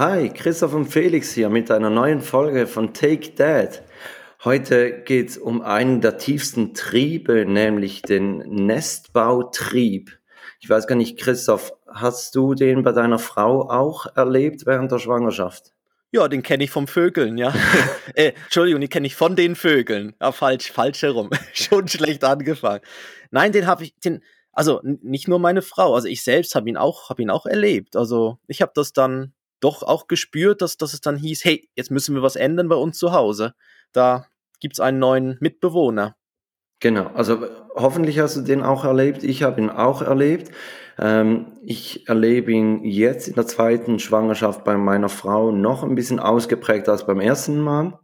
Hi, Christoph und Felix hier mit einer neuen Folge von Take That. Heute geht's um einen der tiefsten Triebe, nämlich den Nestbautrieb. Ich weiß gar nicht, Christoph, hast du den bei deiner Frau auch erlebt während der Schwangerschaft? Ja, den kenne ich vom Vögeln, ja. äh, Entschuldigung, den kenne ich von den Vögeln. Ja, falsch, falsch herum. Schon schlecht angefangen. Nein, den habe ich, den, also nicht nur meine Frau, also ich selbst habe ihn auch, habe ihn auch erlebt. Also ich habe das dann doch auch gespürt, dass, dass es dann hieß, hey, jetzt müssen wir was ändern bei uns zu Hause. Da gibt's einen neuen Mitbewohner. Genau, also hoffentlich hast du den auch erlebt. Ich habe ihn auch erlebt. Ähm, ich erlebe ihn jetzt in der zweiten Schwangerschaft bei meiner Frau noch ein bisschen ausgeprägt als beim ersten Mal.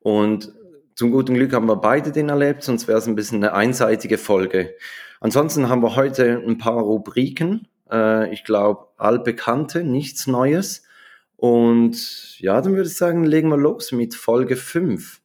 Und zum guten Glück haben wir beide den erlebt, sonst wäre es ein bisschen eine einseitige Folge. Ansonsten haben wir heute ein paar Rubriken. Äh, ich glaube, allbekannte, nichts Neues. Und ja, dann würde ich sagen, legen wir los mit Folge 5.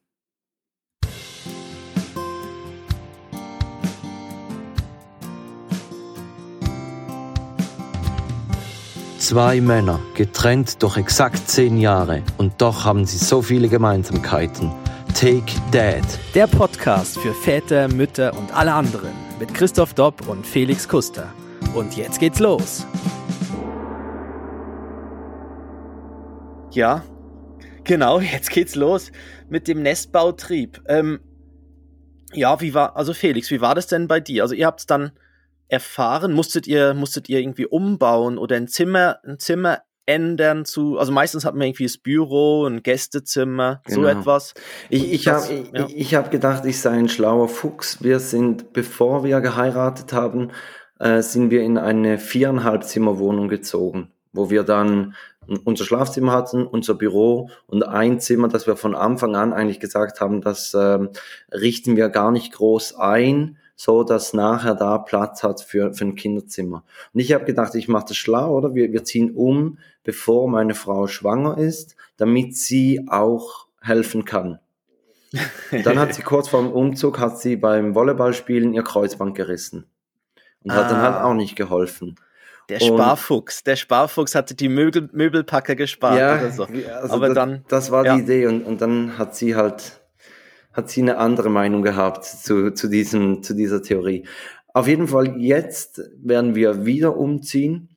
Zwei Männer, getrennt durch exakt zehn Jahre und doch haben sie so viele Gemeinsamkeiten. Take Dad. Der Podcast für Väter, Mütter und alle anderen mit Christoph Dopp und Felix Kuster. Und jetzt geht's los. Ja, genau, jetzt geht's los mit dem Nestbautrieb. Ähm, ja, wie war, also Felix, wie war das denn bei dir? Also ihr habt's dann erfahren, musstet ihr, musstet ihr irgendwie umbauen oder ein Zimmer, ein Zimmer ändern zu, also meistens hat man irgendwie das Büro, ein Gästezimmer, genau. so etwas. Ich, ich habe ja. ich, ich hab gedacht, ich sei ein schlauer Fuchs. Wir sind, bevor wir geheiratet haben, äh, sind wir in eine viereinhalb Zimmer Wohnung gezogen, wo wir dann unser Schlafzimmer hatten, unser Büro und ein Zimmer, das wir von Anfang an eigentlich gesagt haben, das ähm, richten wir gar nicht groß ein, so dass nachher da Platz hat für, für ein Kinderzimmer. Und ich habe gedacht, ich mache das schlau, oder? Wir, wir ziehen um, bevor meine Frau schwanger ist, damit sie auch helfen kann. Dann hat sie kurz vor dem Umzug, hat sie beim Volleyballspielen ihr Kreuzband gerissen und ah. hat dann halt ah. auch nicht geholfen. Der Sparfuchs, der Sparfuchs hatte die Möbel, Möbelpacker gespart ja, oder so. Also Aber das, dann, das war ja. die Idee und, und dann hat sie halt, hat sie eine andere Meinung gehabt zu, zu diesem, zu dieser Theorie. Auf jeden Fall jetzt werden wir wieder umziehen.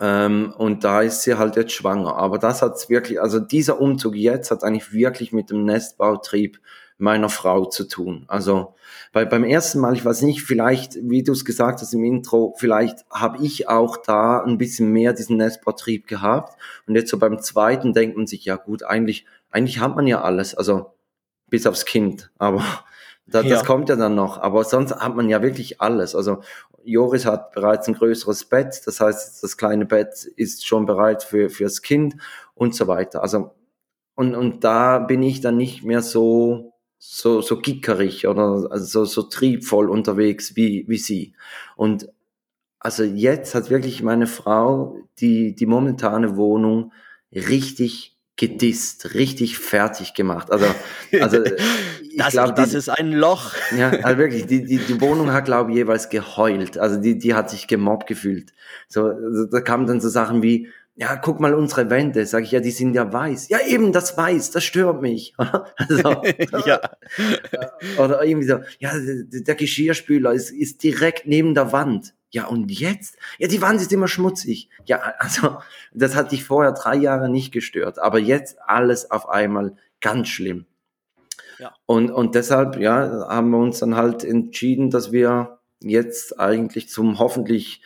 Ähm, und da ist sie halt jetzt schwanger. Aber das hat's wirklich, also dieser Umzug jetzt hat eigentlich wirklich mit dem Nestbautrieb meiner Frau zu tun. Also bei, beim ersten Mal, ich weiß nicht, vielleicht, wie du es gesagt hast im Intro, vielleicht habe ich auch da ein bisschen mehr diesen Nestbautrieb gehabt. Und jetzt so beim zweiten denkt man sich, ja gut, eigentlich, eigentlich hat man ja alles, also bis aufs Kind. Aber das, ja. das kommt ja dann noch. Aber sonst hat man ja wirklich alles. Also Joris hat bereits ein größeres Bett, das heißt, das kleine Bett ist schon bereit für fürs Kind und so weiter. Also und und da bin ich dann nicht mehr so so, so gickerig oder also so, so triebvoll unterwegs wie, wie sie. Und also jetzt hat wirklich meine Frau die, die momentane Wohnung richtig gedisst, richtig fertig gemacht. Also, also ich das, glaub, das die, ist ein Loch. Ja, also wirklich, die, die, die Wohnung hat, glaube ich, jeweils geheult. Also die, die hat sich gemobbt gefühlt. So, also da kamen dann so Sachen wie, ja, guck mal unsere Wände. Sag ich, ja, die sind ja weiß. Ja, eben das Weiß, das stört mich. also, ja. Oder irgendwie so, ja, der Geschirrspüler ist, ist direkt neben der Wand. Ja, und jetzt? Ja, die Wand ist immer schmutzig. Ja, also, das hat dich vorher drei Jahre nicht gestört. Aber jetzt alles auf einmal ganz schlimm. Ja. Und, und deshalb, ja, haben wir uns dann halt entschieden, dass wir jetzt eigentlich zum hoffentlich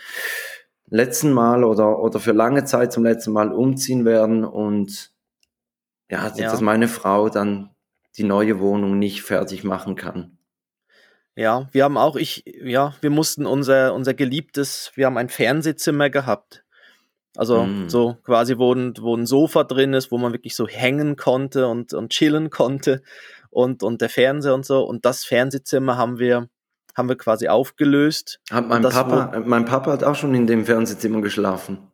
letzten Mal oder, oder für lange Zeit zum letzten Mal umziehen werden und ja, ja, dass meine Frau dann die neue Wohnung nicht fertig machen kann. Ja, wir haben auch, ich, ja, wir mussten unser, unser geliebtes, wir haben ein Fernsehzimmer gehabt. Also mm. so quasi, wo ein, wo ein Sofa drin ist, wo man wirklich so hängen konnte und, und chillen konnte und, und der Fernseher und so. Und das Fernsehzimmer haben wir haben wir quasi aufgelöst. Hat mein, Papa, mein Papa hat auch schon in dem Fernsehzimmer geschlafen.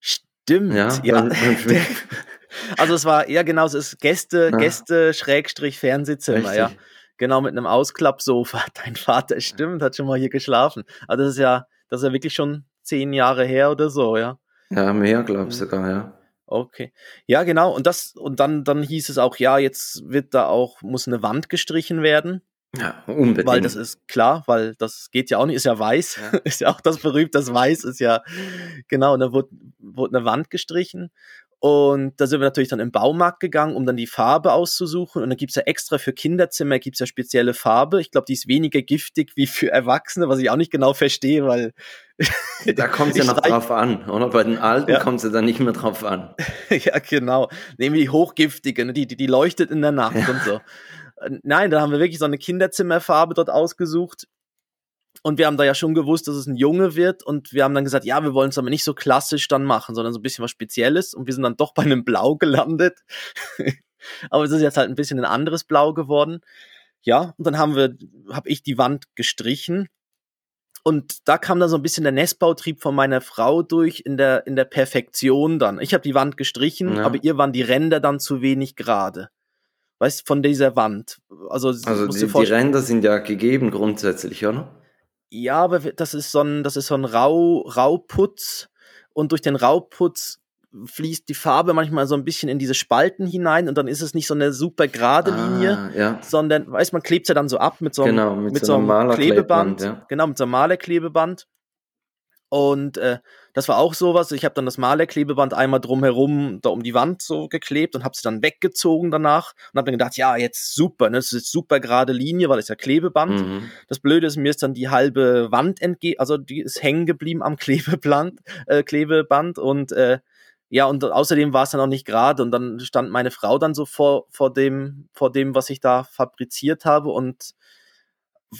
Stimmt, ja. ja. also es war eher genau, es ist Gäste, ja. Gäste Schrägstrich Fernsehzimmer, Richtig. ja. Genau, mit einem Ausklappsofa. Dein Vater, stimmt, hat schon mal hier geschlafen. Aber das ist ja, das ist ja wirklich schon zehn Jahre her oder so, ja. Ja, mehr, glaube ich sogar, ja. Okay. Ja, genau. Und das, und dann, dann hieß es auch, ja, jetzt wird da auch, muss eine Wand gestrichen werden. Ja, unbedingt. Weil das ist klar, weil das geht ja auch nicht, ist ja weiß. Ja. ist ja auch das berühmt, das Weiß ist ja, genau, und da wurde, wurde eine Wand gestrichen. Und da sind wir natürlich dann im Baumarkt gegangen, um dann die Farbe auszusuchen. Und dann gibt's ja extra für Kinderzimmer gibt's ja spezielle Farbe. Ich glaube, die ist weniger giftig wie für Erwachsene, was ich auch nicht genau verstehe, weil. Da kommt es ja noch drauf an, oder? Bei den Alten ja. kommt es ja dann nicht mehr drauf an. ja, genau. Nehmen wir die hochgiftige, ne? die, die, die leuchtet in der Nacht ja. und so. Äh, nein, da haben wir wirklich so eine Kinderzimmerfarbe dort ausgesucht. Und wir haben da ja schon gewusst, dass es ein Junge wird. Und wir haben dann gesagt, ja, wir wollen es aber nicht so klassisch dann machen, sondern so ein bisschen was Spezielles. Und wir sind dann doch bei einem Blau gelandet. aber es ist jetzt halt ein bisschen ein anderes Blau geworden. Ja, und dann haben wir, habe ich die Wand gestrichen. Und da kam dann so ein bisschen der Nestbautrieb von meiner Frau durch in der, in der Perfektion dann. Ich habe die Wand gestrichen, ja. aber ihr waren die Ränder dann zu wenig gerade weißt von dieser Wand. Also, also die, die Ränder sind ja gegeben grundsätzlich, oder? Ja, aber das ist so ein, das ist so ein Rau, Rauputz und durch den Rauputz fließt die Farbe manchmal so ein bisschen in diese Spalten hinein und dann ist es nicht so eine super gerade Linie, ah, ja. sondern, weiß man klebt ja dann so ab mit so einem, genau, mit, mit so einem, so einem Klebeband, ja. genau, mit so einem Malerklebeband und äh, das war auch sowas. Ich habe dann das Malerklebeband einmal drumherum da um die Wand so geklebt und habe sie dann weggezogen danach und habe dann gedacht, ja, jetzt super, ne? das ist super gerade Linie, weil es ja Klebeband. Mhm. Das Blöde ist, mir ist dann die halbe Wand entge, also die ist hängen geblieben am Klebeband, äh, Klebeband und äh, ja, und außerdem war es dann auch nicht gerade und dann stand meine Frau dann so vor, vor dem, vor dem, was ich da fabriziert habe und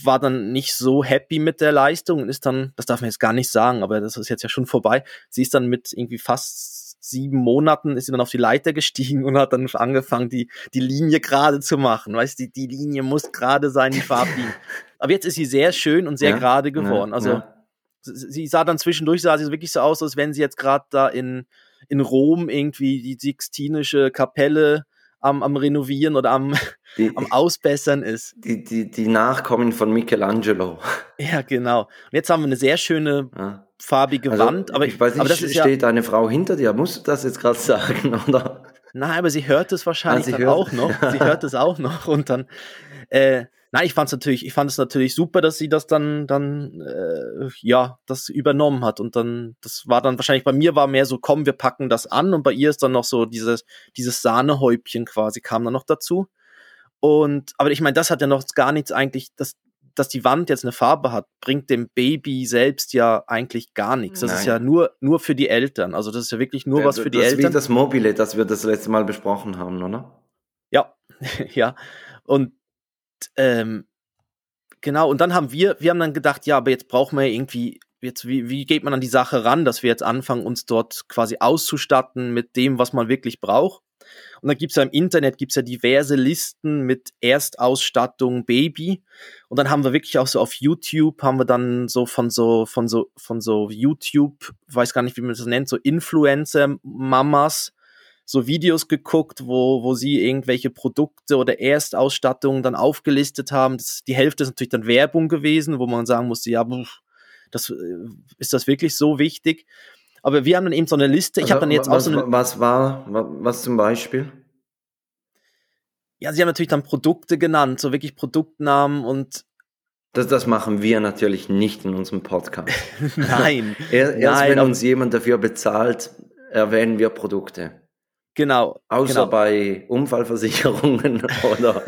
war dann nicht so happy mit der Leistung und ist dann, das darf man jetzt gar nicht sagen, aber das ist jetzt ja schon vorbei. Sie ist dann mit irgendwie fast sieben Monaten ist sie dann auf die Leiter gestiegen und hat dann angefangen, die, die Linie gerade zu machen. Weißt du, die, die Linie muss gerade sein, die Farblinie. aber jetzt ist sie sehr schön und sehr ja, gerade geworden. also ja. sie sah dann zwischendurch, sah sie wirklich so aus, als wenn sie jetzt gerade da in, in Rom irgendwie die Sixtinische Kapelle am, am Renovieren oder am, die, am Ausbessern ist. Die, die, die Nachkommen von Michelangelo. Ja, genau. Und jetzt haben wir eine sehr schöne ja. farbige also, Wand. Aber ich weiß nicht, aber das steht ja, eine Frau hinter dir? Musst du das jetzt gerade sagen, oder? Nein, aber sie hört es wahrscheinlich ah, hört, auch noch. Sie hört es auch noch und dann äh, Nein, ich fand es natürlich, ich fand es natürlich super, dass sie das dann, dann, äh, ja, das übernommen hat. Und dann, das war dann wahrscheinlich bei mir war mehr so, komm, wir packen das an. Und bei ihr ist dann noch so dieses, dieses Sahnehäubchen quasi kam dann noch dazu. Und, aber ich meine, das hat ja noch gar nichts eigentlich, das, dass die Wand jetzt eine Farbe hat, bringt dem Baby selbst ja eigentlich gar nichts. Das Nein. ist ja nur, nur für die Eltern. Also das ist ja wirklich nur ja, was für die Eltern. Das ist wie das Mobile, das wir das letzte Mal besprochen haben, oder? Ja, ja. Und ähm, genau, und dann haben wir, wir haben dann gedacht, ja, aber jetzt brauchen wir irgendwie, jetzt, wie, wie geht man an die Sache ran, dass wir jetzt anfangen, uns dort quasi auszustatten mit dem, was man wirklich braucht. Und dann gibt's ja im Internet gibt's ja diverse Listen mit Erstausstattung Baby. Und dann haben wir wirklich auch so auf YouTube, haben wir dann so von so, von so, von so YouTube, weiß gar nicht, wie man das nennt, so Influencer-Mamas, so Videos geguckt, wo, wo sie irgendwelche Produkte oder Erstausstattungen dann aufgelistet haben. Das, die Hälfte ist natürlich dann Werbung gewesen, wo man sagen musste, ja, das, äh, ist das wirklich so wichtig? Aber wir haben dann eben so eine Liste. Ich also, habe dann jetzt was, auch so eine, was war, was zum Beispiel? Ja, sie haben natürlich dann Produkte genannt, so wirklich Produktnamen und das, das machen wir natürlich nicht in unserem Podcast. nein. Erst nein, wenn uns jemand dafür bezahlt, erwähnen wir Produkte. Genau. Außer genau. bei Unfallversicherungen oder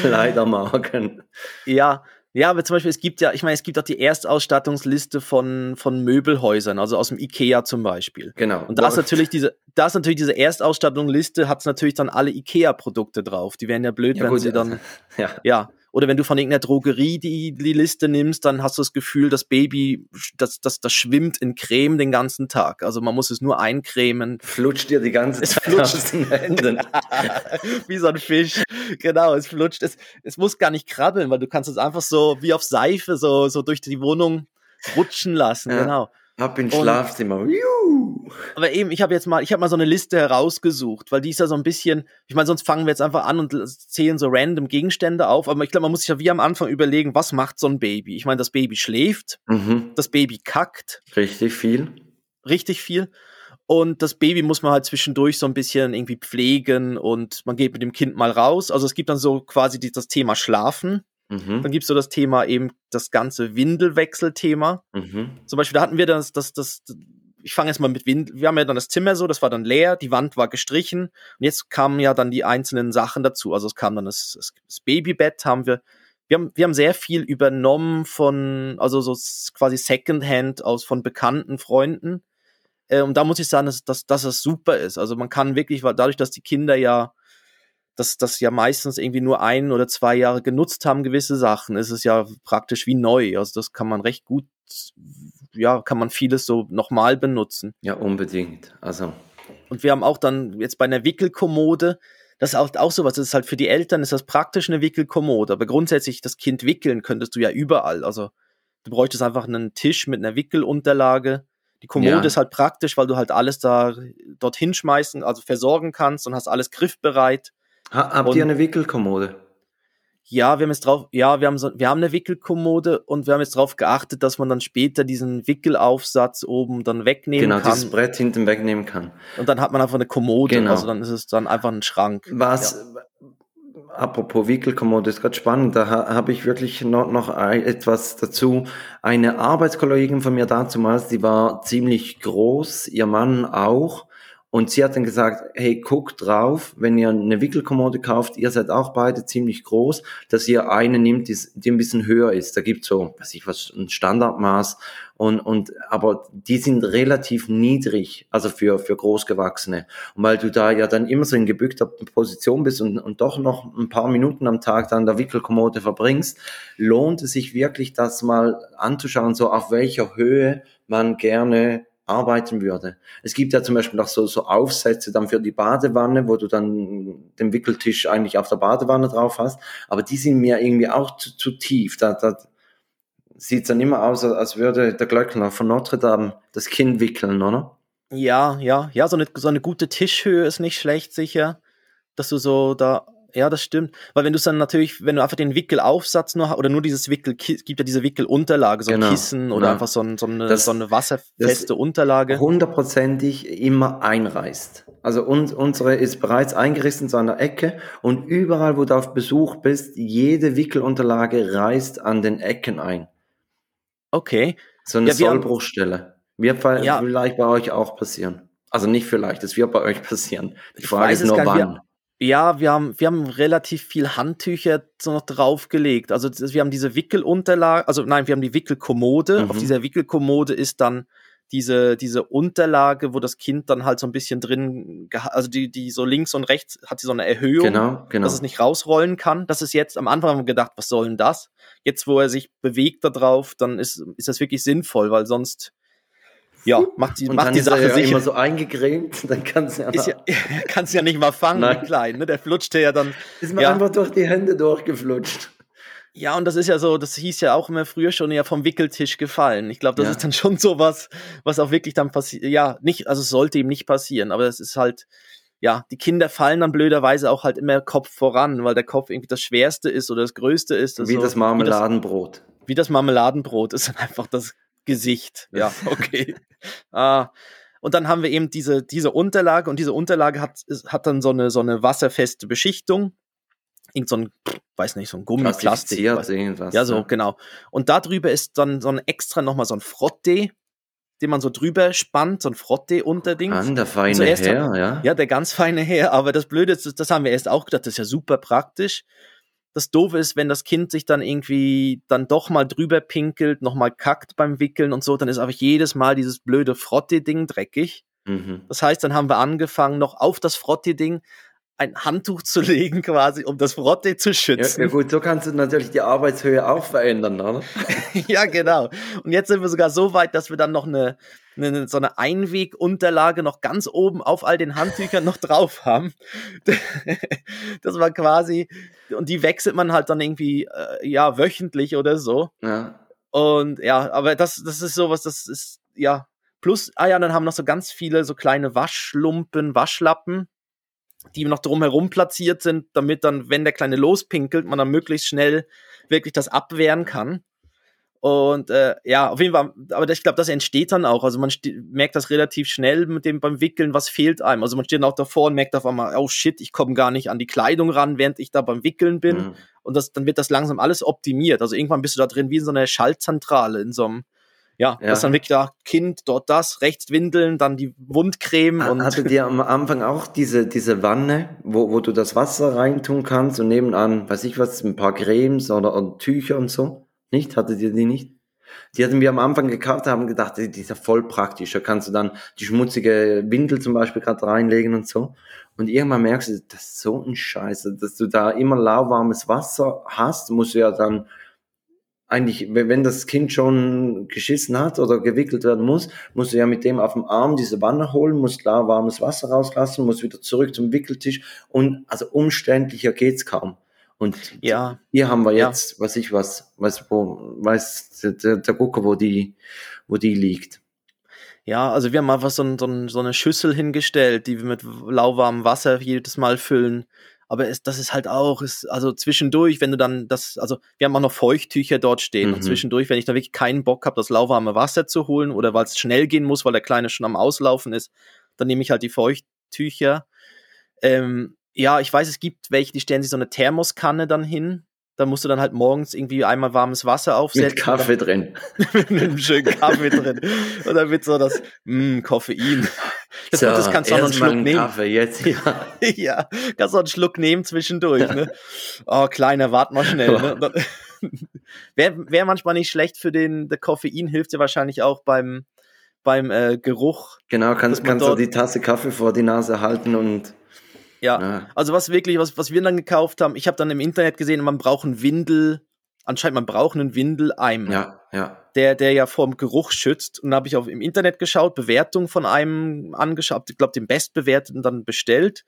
Kleidermarken. Ja, ja, aber zum Beispiel, es gibt ja, ich meine, es gibt auch die Erstausstattungsliste von, von Möbelhäusern, also aus dem IKEA zum Beispiel. Genau. Und da ist natürlich diese, da ist natürlich diese Erstausstattungsliste, hat es natürlich dann alle IKEA-Produkte drauf. Die wären ja blöd, ja, wenn gut, sie dann, ja. ja. Oder wenn du von irgendeiner Drogerie die, die Liste nimmst, dann hast du das Gefühl, das Baby, das, das, das schwimmt in Creme den ganzen Tag. Also man muss es nur eincremen. Flutscht dir die ganze Zeit es flutscht. aus den Händen. wie so ein Fisch. Genau, es flutscht. Es, es muss gar nicht krabbeln, weil du kannst es einfach so wie auf Seife so, so durch die Wohnung rutschen lassen. Ja. Genau. Ab ins Schlafzimmer. Juhu. Aber eben, ich habe jetzt mal, ich habe mal so eine Liste herausgesucht, weil die ist ja so ein bisschen, ich meine, sonst fangen wir jetzt einfach an und zählen so random Gegenstände auf, aber ich glaube, man muss sich ja wie am Anfang überlegen, was macht so ein Baby? Ich meine, das Baby schläft, mhm. das Baby kackt. Richtig viel. richtig viel. Und das Baby muss man halt zwischendurch so ein bisschen irgendwie pflegen und man geht mit dem Kind mal raus. Also es gibt dann so quasi die, das Thema Schlafen. Mhm. Dann gibt es so das Thema eben das ganze Windelwechselthema. Mhm. Zum Beispiel, da hatten wir das, das, das, ich fange jetzt mal mit Wind. Wir haben ja dann das Zimmer so, das war dann leer, die Wand war gestrichen und jetzt kamen ja dann die einzelnen Sachen dazu. Also es kam dann das, das Babybett haben wir. Wir haben, wir haben sehr viel übernommen von, also so quasi Secondhand aus von bekannten Freunden. Äh, und da muss ich sagen, dass, dass, dass das super ist. Also man kann wirklich, weil dadurch, dass die Kinder ja dass das ja meistens irgendwie nur ein oder zwei Jahre genutzt haben, gewisse Sachen, ist es ja praktisch wie neu. Also das kann man recht gut, ja, kann man vieles so nochmal benutzen. Ja, unbedingt. Also. Und wir haben auch dann jetzt bei einer Wickelkommode, das ist auch, auch sowas, das ist halt für die Eltern ist das praktisch eine Wickelkommode, aber grundsätzlich das Kind wickeln könntest du ja überall. Also du bräuchtest einfach einen Tisch mit einer Wickelunterlage. Die Kommode ja. ist halt praktisch, weil du halt alles da dorthin schmeißen, also versorgen kannst und hast alles griffbereit. Ha, habt und, ihr eine Wickelkommode? Ja, wir haben jetzt drauf, ja, wir haben so, wir haben eine Wickelkommode und wir haben jetzt darauf geachtet, dass man dann später diesen Wickelaufsatz oben dann wegnehmen genau, kann. Genau, dieses Brett hinten wegnehmen kann. Und dann hat man einfach eine Kommode, genau. also dann ist es dann einfach ein Schrank. Was, ja. apropos Wickelkommode, ist gerade spannend, da ha, habe ich wirklich noch, noch etwas dazu. Eine Arbeitskollegin von mir damals, die war ziemlich groß, ihr Mann auch und sie hat dann gesagt, hey, guckt drauf, wenn ihr eine Wickelkommode kauft, ihr seid auch beide ziemlich groß, dass ihr eine nimmt, die, die ein bisschen höher ist. Da gibt's so, weiß ich was, ein Standardmaß. Und, und, aber die sind relativ niedrig, also für, für Großgewachsene. Und weil du da ja dann immer so in gebückter Position bist und, und doch noch ein paar Minuten am Tag dann der Wickelkommode verbringst, lohnt es sich wirklich, das mal anzuschauen, so auf welcher Höhe man gerne arbeiten würde. Es gibt ja zum Beispiel auch so, so Aufsätze dann für die Badewanne, wo du dann den Wickeltisch eigentlich auf der Badewanne drauf hast, aber die sind mir irgendwie auch zu, zu tief. Da, da sieht dann immer aus, als würde der Glöckner von Notre Dame das Kind wickeln, oder? Ja, ja, ja, so eine, so eine gute Tischhöhe ist nicht schlecht, sicher, dass du so da ja, das stimmt. Weil wenn du dann natürlich, wenn du einfach den Wickelaufsatz nur hast, oder nur dieses Wickel, gibt ja diese Wickelunterlage, so ein genau. Kissen oder ja. einfach so, ein, so, eine, das, so eine wasserfeste Unterlage. Hundertprozentig immer einreißt. Also uns, unsere ist bereits eingerissen zu einer Ecke und überall, wo du auf Besuch bist, jede Wickelunterlage reißt an den Ecken ein. Okay. So eine ja, Sollbruchstelle. Wird ja. vielleicht bei euch auch passieren. Also nicht vielleicht, es wird bei euch passieren. Die Frage ist nur wann. Ja, wir haben, wir haben relativ viel Handtücher so noch draufgelegt. Also wir haben diese Wickelunterlage, also nein, wir haben die Wickelkommode. Mhm. Auf dieser Wickelkommode ist dann diese, diese Unterlage, wo das Kind dann halt so ein bisschen drin, also die, die so links und rechts hat sie so eine Erhöhung, genau, genau. dass es nicht rausrollen kann. Das ist jetzt, am Anfang haben wir gedacht, was soll denn das? Jetzt, wo er sich bewegt da drauf, dann ist, ist das wirklich sinnvoll, weil sonst ja, macht die, und macht die Sache ja sicher. immer so eingecremt, dann kannst du ja, ja kannst ja nicht mal fangen, Nein. klein, ne? Der flutschte ja dann. Ist mir ja. einfach durch die Hände durchgeflutscht. Ja, und das ist ja so, das hieß ja auch immer früher schon ja vom Wickeltisch gefallen. Ich glaube, das ja. ist dann schon so was, was auch wirklich dann passiert. Ja, nicht, also es sollte ihm nicht passieren, aber es ist halt, ja, die Kinder fallen dann blöderweise auch halt immer Kopf voran, weil der Kopf irgendwie das Schwerste ist oder das Größte ist. Also, wie das Marmeladenbrot. Wie das, wie das Marmeladenbrot ist dann einfach das Gesicht. Ja, okay. ah. Und dann haben wir eben diese, diese Unterlage und diese Unterlage hat, hat dann so eine, so eine wasserfeste Beschichtung. Irgend so ein, weiß nicht, so ein Gummiplastik. irgendwas. Ja, so, ja. genau. Und darüber ist dann so ein extra nochmal so ein Frottee, den man so drüber spannt, so ein Frottee-Unterding. An der feine Herr, ja. Ja, der ganz feine Herr. Aber das Blöde ist, das haben wir erst auch gedacht, das ist ja super praktisch das Doofe ist, wenn das Kind sich dann irgendwie dann doch mal drüber pinkelt, nochmal kackt beim Wickeln und so, dann ist einfach jedes Mal dieses blöde Frotti-Ding dreckig. Mhm. Das heißt, dann haben wir angefangen, noch auf das Frotti-Ding ein Handtuch zu legen, quasi, um das Frotte zu schützen. Ja, ja, gut, so kannst du natürlich die Arbeitshöhe auch verändern, oder? ja, genau. Und jetzt sind wir sogar so weit, dass wir dann noch eine, eine so eine Einwegunterlage noch ganz oben auf all den Handtüchern noch drauf haben. das war quasi, und die wechselt man halt dann irgendwie, äh, ja, wöchentlich oder so. Ja. Und ja, aber das, das ist sowas, das ist, ja, plus, ah ja, dann haben noch so ganz viele so kleine Waschlumpen, Waschlappen die noch drumherum platziert sind, damit dann, wenn der Kleine lospinkelt, man dann möglichst schnell wirklich das abwehren kann. Und äh, ja, auf jeden Fall, aber ich glaube, das entsteht dann auch. Also man merkt das relativ schnell mit dem beim Wickeln, was fehlt einem. Also man steht dann auch davor und merkt auf einmal, oh shit, ich komme gar nicht an die Kleidung ran, während ich da beim Wickeln bin. Mhm. Und das, dann wird das langsam alles optimiert. Also irgendwann bist du da drin wie in so einer Schaltzentrale, in so einem ja, ja. das ist dann wirklich da, Kind, dort das, rechts Windeln, dann die Wundcreme und. Hattet ihr am Anfang auch diese, diese Wanne, wo, wo du das Wasser reintun kannst und nebenan, weiß ich was, ein paar Cremes oder, oder Tücher und so? Nicht? Hattet ihr die nicht? Die hatten wir am Anfang gekauft, haben gedacht, die ist ja voll praktisch. Da kannst du dann die schmutzige Windel zum Beispiel gerade reinlegen und so. Und irgendwann merkst du, das ist so ein Scheiße, dass du da immer lauwarmes Wasser hast, musst du ja dann eigentlich, wenn das Kind schon geschissen hat oder gewickelt werden muss, musst du ja mit dem auf dem Arm diese Wanne holen, musst klar warmes Wasser rauslassen, musst wieder zurück zum Wickeltisch und also umständlicher geht's kaum. Und ja. hier haben wir jetzt, ja. weiß ich was, weiß wo, weiß der, der Gucker, wo die, wo die liegt. Ja, also wir haben einfach so, ein, so, ein, so eine Schüssel hingestellt, die wir mit lauwarmem Wasser jedes Mal füllen aber es, das ist halt auch, ist, also zwischendurch, wenn du dann das, also wir haben auch noch Feuchttücher dort stehen mhm. und zwischendurch, wenn ich da wirklich keinen Bock habe, das lauwarme Wasser zu holen oder weil es schnell gehen muss, weil der Kleine schon am Auslaufen ist, dann nehme ich halt die Feuchttücher. Ähm, ja, ich weiß, es gibt welche, die stellen sich so eine Thermoskanne dann hin. Da musst du dann halt morgens irgendwie einmal warmes Wasser aufsetzen. Mit Kaffee drin. mit einem schönen Kaffee drin. Und dann wird so das, mh, mm, Koffein. Das, so, das kannst du auch noch einen Schluck nehmen. Kaffee jetzt, ja. ja, kannst du auch einen Schluck nehmen zwischendurch, ne? Oh, Kleiner, wart mal schnell, ne? Wäre wär manchmal nicht schlecht für den, der Koffein hilft dir wahrscheinlich auch beim, beim äh, Geruch. Genau, kannst, kannst du die Tasse Kaffee vor die Nase halten und ja. ja. Also was wirklich, was, was wir dann gekauft haben, ich habe dann im Internet gesehen, man braucht einen Windel, anscheinend man braucht einen Windeleimer. Ja, ja. Der, der ja vorm Geruch schützt. Und da habe ich auch im Internet geschaut, Bewertung von einem angeschaut, ich glaube, den bestbewerteten dann bestellt.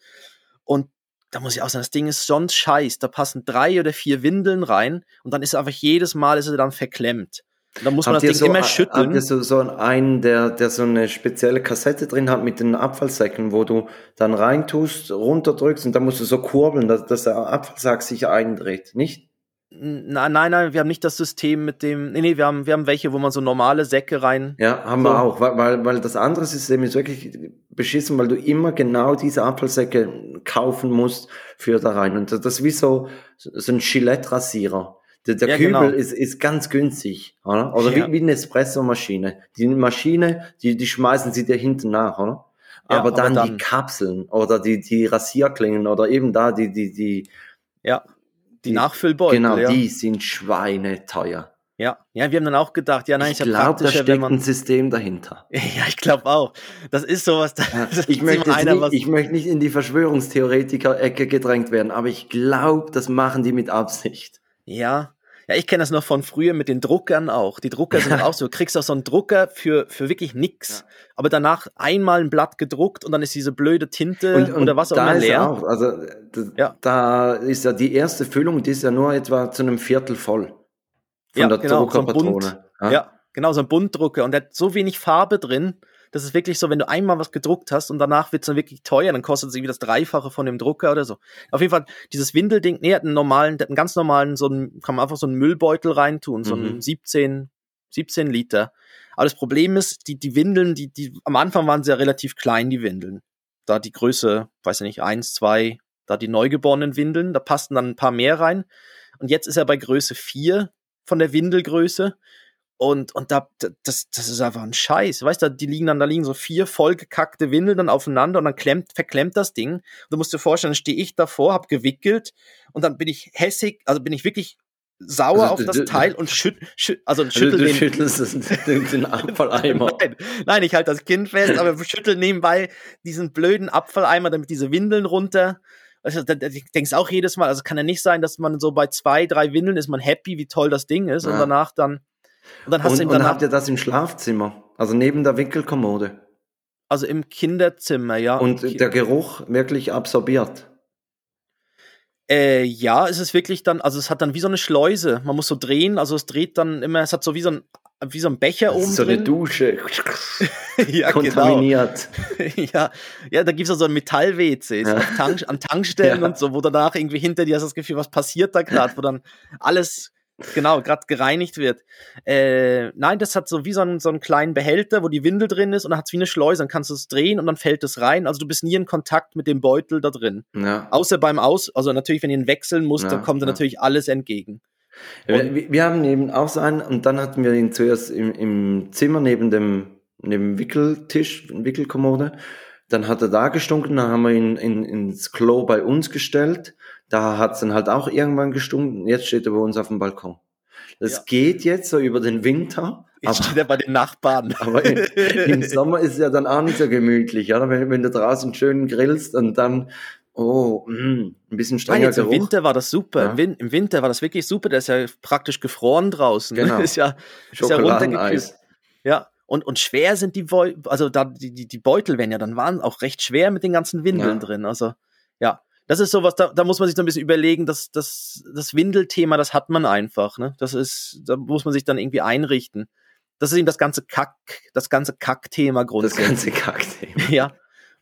Und da muss ich auch sagen, das Ding ist sonst scheiß. Da passen drei oder vier Windeln rein und dann ist einfach jedes Mal ist er dann verklemmt. Da muss man habt das Ding so, immer schütteln. Habt ihr so, so einen, der, der so eine spezielle Kassette drin hat mit den Abfallsäcken, wo du dann reintust, runterdrückst und dann musst du so kurbeln, dass, dass der Abfallsack sich eindreht, nicht? Nein, nein, nein, wir haben nicht das System mit dem. Nee, nee, wir haben, wir haben welche, wo man so normale Säcke rein. Ja, haben so. wir auch, weil, weil, das andere System ist wirklich beschissen, weil du immer genau diese Abfallsäcke kaufen musst für da rein. Und das ist wie so, so ein Gillette-Rasierer. Der, der ja, Kübel genau. ist, ist ganz günstig, oder? Oder ja. wie, wie eine Espresso-Maschine. Die Maschine, die, die schmeißen sie dir hinten nach, oder? Ja, aber, dann, aber dann die Kapseln oder die, die Rasierklingen oder eben da die, die, die. Ja, die, die Nachfüllbeutel. Genau, ja. die sind schweineteuer. Ja, ja, wir haben dann auch gedacht, ja, nein, ich glaube, da steckt man, ein System dahinter. Ja, ich glaube auch. Das ist sowas. Das ja, ich, möchte nicht, ich möchte nicht in die Verschwörungstheoretiker-Ecke gedrängt werden, aber ich glaube, das machen die mit Absicht. Ja, ja, ich kenne das noch von früher mit den Druckern auch. Die Drucker sind auch so, du kriegst auch so einen Drucker für, für wirklich nix, ja. aber danach einmal ein Blatt gedruckt und dann ist diese blöde Tinte und, und oder was auch immer leer. Auch, also das, ja. da ist ja die erste Füllung, die ist ja nur etwa zu einem Viertel voll von ja, der genau, Druckerpatrone. So ja? ja, genau, so ein Buntdrucker und der hat so wenig Farbe drin, das ist wirklich so, wenn du einmal was gedruckt hast und danach wird es dann wirklich teuer, dann kostet es irgendwie das Dreifache von dem Drucker oder so. Auf jeden Fall, dieses Windelding, nee, hat einen normalen, hat einen ganz normalen, so einen, kann man einfach so einen Müllbeutel reintun, so einen 17, mhm. 17 Liter. Aber das Problem ist, die, die Windeln, die, die, am Anfang waren sie ja relativ klein, die Windeln. Da die Größe, weiß ich nicht, eins, zwei, da die neugeborenen Windeln, da passten dann ein paar mehr rein. Und jetzt ist er bei Größe vier von der Windelgröße. Und, und da, das, das ist einfach ein Scheiß. Weißt du, die liegen dann, da liegen so vier vollgekackte Windeln dann aufeinander und dann klemmt, verklemmt das Ding. Und du musst dir vorstellen, dann stehe ich davor, hab gewickelt und dann bin ich hässig, also bin ich wirklich sauer also, auf das du, Teil und schütt, schütt, also, also schüttel du, du schüttelst den, den Abfalleimer. nein, nein, ich halte das Kind fest, aber schüttel nebenbei diesen blöden Abfalleimer, damit diese Windeln runter. Also, da, ich denke auch jedes Mal, also kann ja nicht sein, dass man so bei zwei, drei Windeln ist man happy, wie toll das Ding ist ja. und danach dann und dann hast und, du ihm dann habt ihr das im Schlafzimmer, also neben der Wickelkommode. Also im Kinderzimmer, ja. Und der Geruch wirklich absorbiert. Äh, ja, es ist wirklich dann, also es hat dann wie so eine Schleuse. Man muss so drehen, also es dreht dann immer, es hat so wie so ein, wie so ein Becher oben. So drin. eine Dusche. ja. Kontaminiert. Genau. ja, ja, da gibt es so ein Metall-WCs ja. Tank, an Tankstellen ja. und so, wo danach irgendwie hinter dir hast das Gefühl, was passiert da gerade, wo dann alles genau, gerade gereinigt wird. Äh, nein, das hat so wie so einen, so einen kleinen Behälter, wo die Windel drin ist und dann hat es wie eine Schleuse, dann kannst du es drehen und dann fällt es rein. Also du bist nie in Kontakt mit dem Beutel da drin. Ja. Außer beim Aus, also natürlich, wenn ihr ihn wechseln musst, Ja, dann kommt dir ja. natürlich alles entgegen. Wir, wir- haben eben auch so einen und dann hatten wir ihn zuerst im, im Zimmer neben dem, neben dem Wickeltisch, Wickelkommode. Dann hat er da gestunken, dann haben wir ihn in, ins Klo bei uns gestellt. Da hat es dann halt auch irgendwann gestunken. Jetzt steht er bei uns auf dem Balkon. Das Ja. geht jetzt so über den Winter, Jetzt aber, steht er bei den Nachbarn. aber im, im Sommer ist es ja dann auch nicht so gemütlich, oder? Wenn, wenn du draußen schön grillst und dann, oh, mh, ein bisschen Nein, strenger jetzt im Geruch. Winter war das super. Ja. Im, Win Im Winter war das wirklich super. Der ist ja praktisch gefroren draußen. ne? Genau. Ist ja, ist ja runtergekühlt. Ja. Und, und schwer sind die Beutel, also da, die, die, die Beutel werden ja dann waren auch recht schwer mit den ganzen Windeln Ja. drin. Also, ja. Das ist sowas, da, da muss man sich so ein bisschen überlegen, dass das, das Windelthema, das hat man einfach, ne? Das ist, da muss man sich dann irgendwie einrichten. Das ist eben das ganze Kack, das ganze Kackthema Das grundsätzlich. ganze Kackthema. Ja.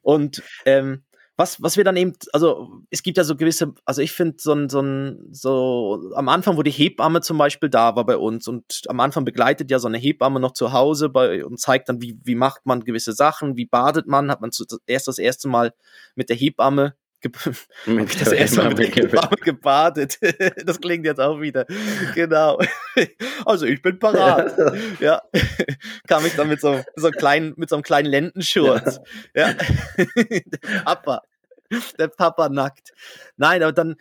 Und ähm, was, was wir dann eben, also es gibt ja so gewisse, also ich finde so ein, so ein, so am Anfang, wo die Hebamme zum Beispiel da war bei uns und am Anfang begleitet ja so eine Hebamme noch zu Hause bei und zeigt dann, wie, wie macht man gewisse Sachen, wie badet man, hat man zuerst das erste Mal mit der Hebamme Mit hab ich das erste Mal mit der Hebamme gebadet. Das klingt jetzt auch wieder. Genau. Also ich bin parat. Ja. Kam ich dann mit so, so, einem kleinen, mit so einem kleinen Lendenschurz. Ja. Der Papa. Der Papa nackt. Nein, aber dann,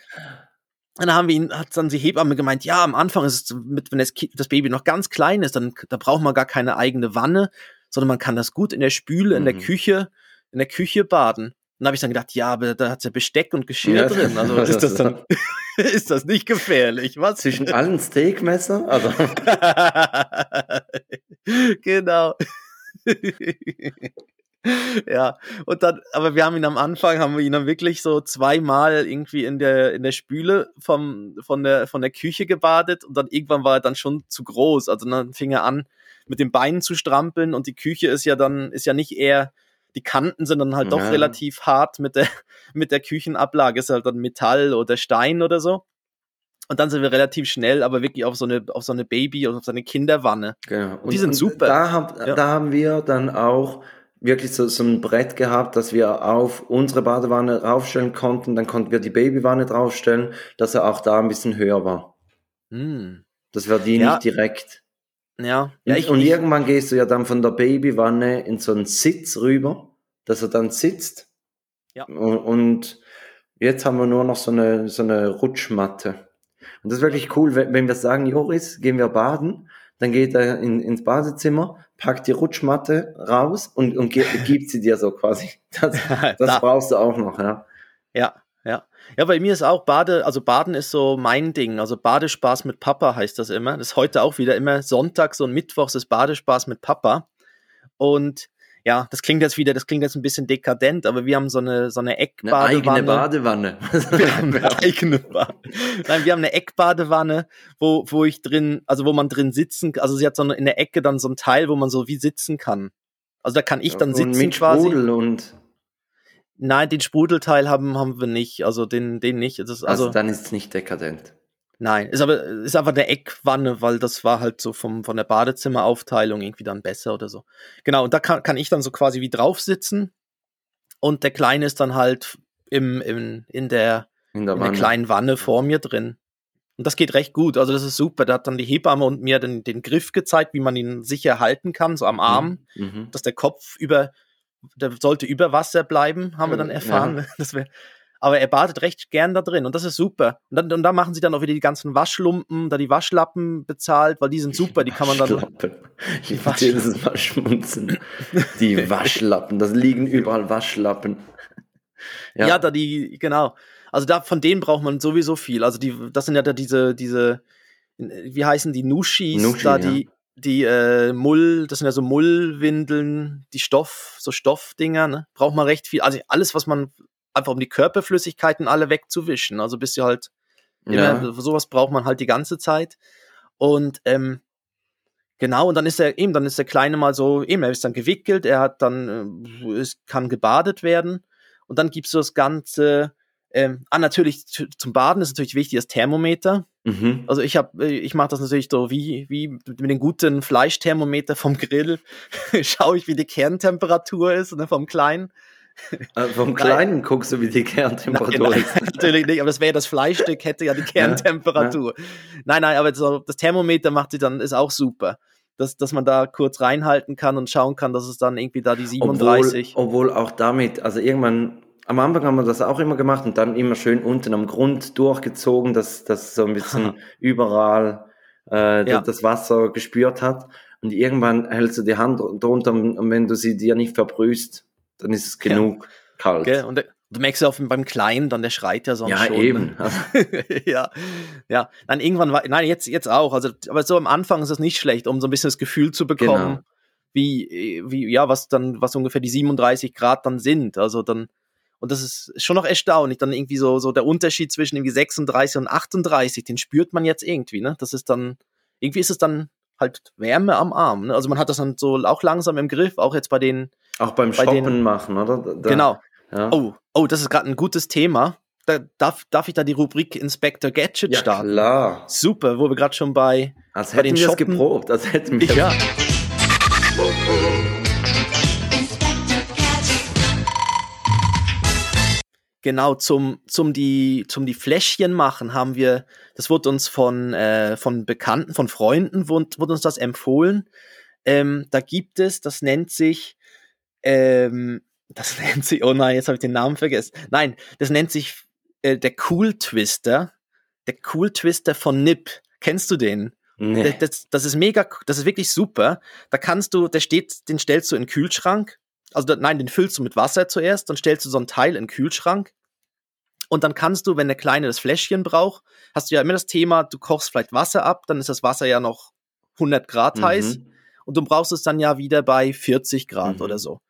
dann haben wir ihn, hat dann die Hebamme gemeint, ja, am Anfang ist es mit, wenn das, das Baby noch ganz klein ist, dann da braucht man gar keine eigene Wanne, sondern man kann das gut in der Spüle, in der Mhm. Küche, in der Küche baden. Dann habe ich dann gedacht, ja, aber da hat's ja Besteck und Geschirr Ja, drin. Also ist das dann, ist das nicht gefährlich? Was? Zwischen allen Steakmesser, also genau. ja, und dann, aber wir haben ihn am Anfang, haben wir ihn dann wirklich so zweimal irgendwie in der, in der Spüle vom, von, der, von der Küche gebadet und dann irgendwann war er dann schon zu groß. Also dann fing er an, mit den Beinen zu strampeln und die Küche ist ja dann, ist ja nicht eher, die Kanten sind dann halt doch Ja. relativ hart mit der, mit der Küchenablage, ist halt dann Metall oder Stein oder so. Und dann sind wir relativ schnell, aber wirklich auf so eine, auf so eine Baby, auf so eine Kinderwanne. genau. Die sind super. Da, hab, Ja. da haben wir dann auch wirklich so, so ein Brett gehabt, dass wir auf unsere Badewanne raufstellen konnten. Dann konnten wir die Babywanne draufstellen, dass er auch da ein bisschen höher war. Hm. Das war die Ja. nicht direkt. Ja, ja, ich, und ich, irgendwann gehst du ja dann von der Babywanne in so einen Sitz rüber, dass er dann sitzt. Ja. Und, und jetzt haben wir nur noch so eine, so eine Rutschmatte. Und das ist wirklich cool, wenn, wenn wir sagen, Joris, gehen wir baden, dann geht er in, ins Badezimmer, packt die Rutschmatte raus und, und gibt sie dir so quasi. Das, das Da. brauchst du auch noch, ja. Ja, ja. Bei mir ist auch Bade, also Baden ist so mein Ding. Also Badespaß mit Papa heißt das immer. Das ist heute auch wieder immer Sonntags und Mittwochs ist Badespaß mit Papa. Und ja, das klingt jetzt wieder, das klingt jetzt ein bisschen dekadent, aber wir haben so eine, so eine Eine Eckbadewanne. eigene Badewanne. Wir haben eine eigene Bade. Nein, wir haben eine Eckbadewanne, wo, wo ich drin, also wo man drin sitzen, also sie hat so eine, in der Ecke dann so ein Teil, wo man so wie sitzen kann. Also da kann ich dann und sitzen mit quasi. Sprudel und Nein, den Sprudelteil haben, haben wir nicht, also den, den nicht. Das also, also, dann ist es nicht dekadent. nein, ist aber, ist einfach eine Eckwanne, weil das war halt so vom, von der Badezimmeraufteilung irgendwie dann besser oder so. Genau, und da kann, kann ich dann so quasi wie drauf sitzen und der Kleine ist dann halt im, im, in der, In der in der kleinen Wanne vor mir drin. Und das geht recht gut. Also das ist super. Da hat dann die Hebamme und mir den, den Griff gezeigt, wie man ihn sicher halten kann, so am Arm, Mhm. dass der Kopf über, der sollte über Wasser bleiben, haben wir dann Ja. erfahren. Das wär, aber er badet recht gern da drin und das ist super. Und dann, und da machen sie dann auch wieder die ganzen Waschlumpen, da die Waschlappen bezahlt, weil die sind super, die kann man dann. Waschlappen. Ich Die muss jedes Mal. Die Waschlappen, das liegen überall Waschlappen. Ja. da die, genau. Also da von denen braucht man sowieso viel. Also die, das sind ja da diese, diese, wie heißen die Nushis, Nushi, da ja. Die, äh, Mull, das sind ja so Mullwindeln, die Stoff, so Stoffdinger, ne? Braucht man recht viel. Also alles, was man einfach um die Körperflüssigkeiten alle wegzuwischen. Also bis sie halt ja. immer, sowas braucht man halt die ganze Zeit. Und ähm, genau, und dann ist er eben, dann ist der Kleine mal so, eben, er ist dann gewickelt, er hat dann, äh, es kann gebadet werden. Und dann gibt's so das Ganze, ähm, ah, natürlich zu- zum Baden ist natürlich wichtig das Thermometer. Mhm. Also ich habe, ich mache das natürlich so wie wie mit dem guten Fleischthermometer vom Grill. Schaue ich, wie die Kerntemperatur ist, ne, vom kleinen. Äh, vom Kleinen guckst du, wie die Kerntemperatur nein, ist. natürlich nicht, aber das wäre das Fleischstück, hätte ja die Kerntemperatur. Ja, ja. Nein, nein, aber so, das Thermometer macht sie dann, ist auch super. Dass, dass man da kurz reinhalten kann und schauen kann, dass es dann irgendwie da die 37. Obwohl, obwohl auch damit, also irgendwann, am Anfang haben wir das auch immer gemacht und dann immer schön unten am Grund durchgezogen, dass das so ein bisschen überall äh, ja. das Wasser gespürt hat. Und irgendwann hältst du die Hand drunter und wenn du sie dir nicht verbrühst, dann ist es genug ja. kalt. Gell? Und du merkst ja auch beim Kleinen, dann der schreit ja sonst ja, schon. Ja, eben. ja, ja. Dann irgendwann war, nein, jetzt, jetzt auch. Also, aber so am Anfang ist es nicht schlecht, um so ein bisschen das Gefühl zu bekommen, genau. wie, wie, ja, was dann, was ungefähr die 37 Grad dann sind. Also dann, und das ist schon noch erstaunlich. Dann irgendwie so, so der Unterschied zwischen irgendwie 36 und 38, den spürt man jetzt irgendwie, ne? Das ist dann, irgendwie ist es dann halt Wärme am Arm. Ne? Also man hat das dann so auch langsam im Griff, auch jetzt bei den auch beim bei Shoppen den, machen, oder? Da, genau. Ja. Oh, oh, das ist gerade ein gutes Thema. Da, darf, darf ich da die Rubrik Inspector Gadget ja, starten? klar. Super, wo wir gerade schon bei, als bei hätten wir es geprobt, als hätten wir ja. Genau, zum, zum, die, zum die Fläschchen machen haben wir, das wurde uns von, äh, von Bekannten, von Freunden, wurde, wurde uns das empfohlen. Ähm, da gibt es, das nennt sich ähm, das nennt sich, oh nein, jetzt habe ich den Namen vergessen. Nein, das nennt sich äh, der Cool Twister. Der Cool Twister von Nip. Kennst du den? Nee. Das, das, das, ist mega, das ist wirklich super. Da kannst du, der steht, den stellst du in den Kühlschrank. Also nein, den füllst du mit Wasser zuerst, dann stellst du so ein Teil in den Kühlschrank. Und dann kannst du, wenn der Kleine das Fläschchen braucht, hast du ja immer das Thema, du kochst vielleicht Wasser ab, dann ist das Wasser ja noch 100 Grad mhm. heiß und du brauchst es dann ja wieder bei 40 Grad mhm. oder so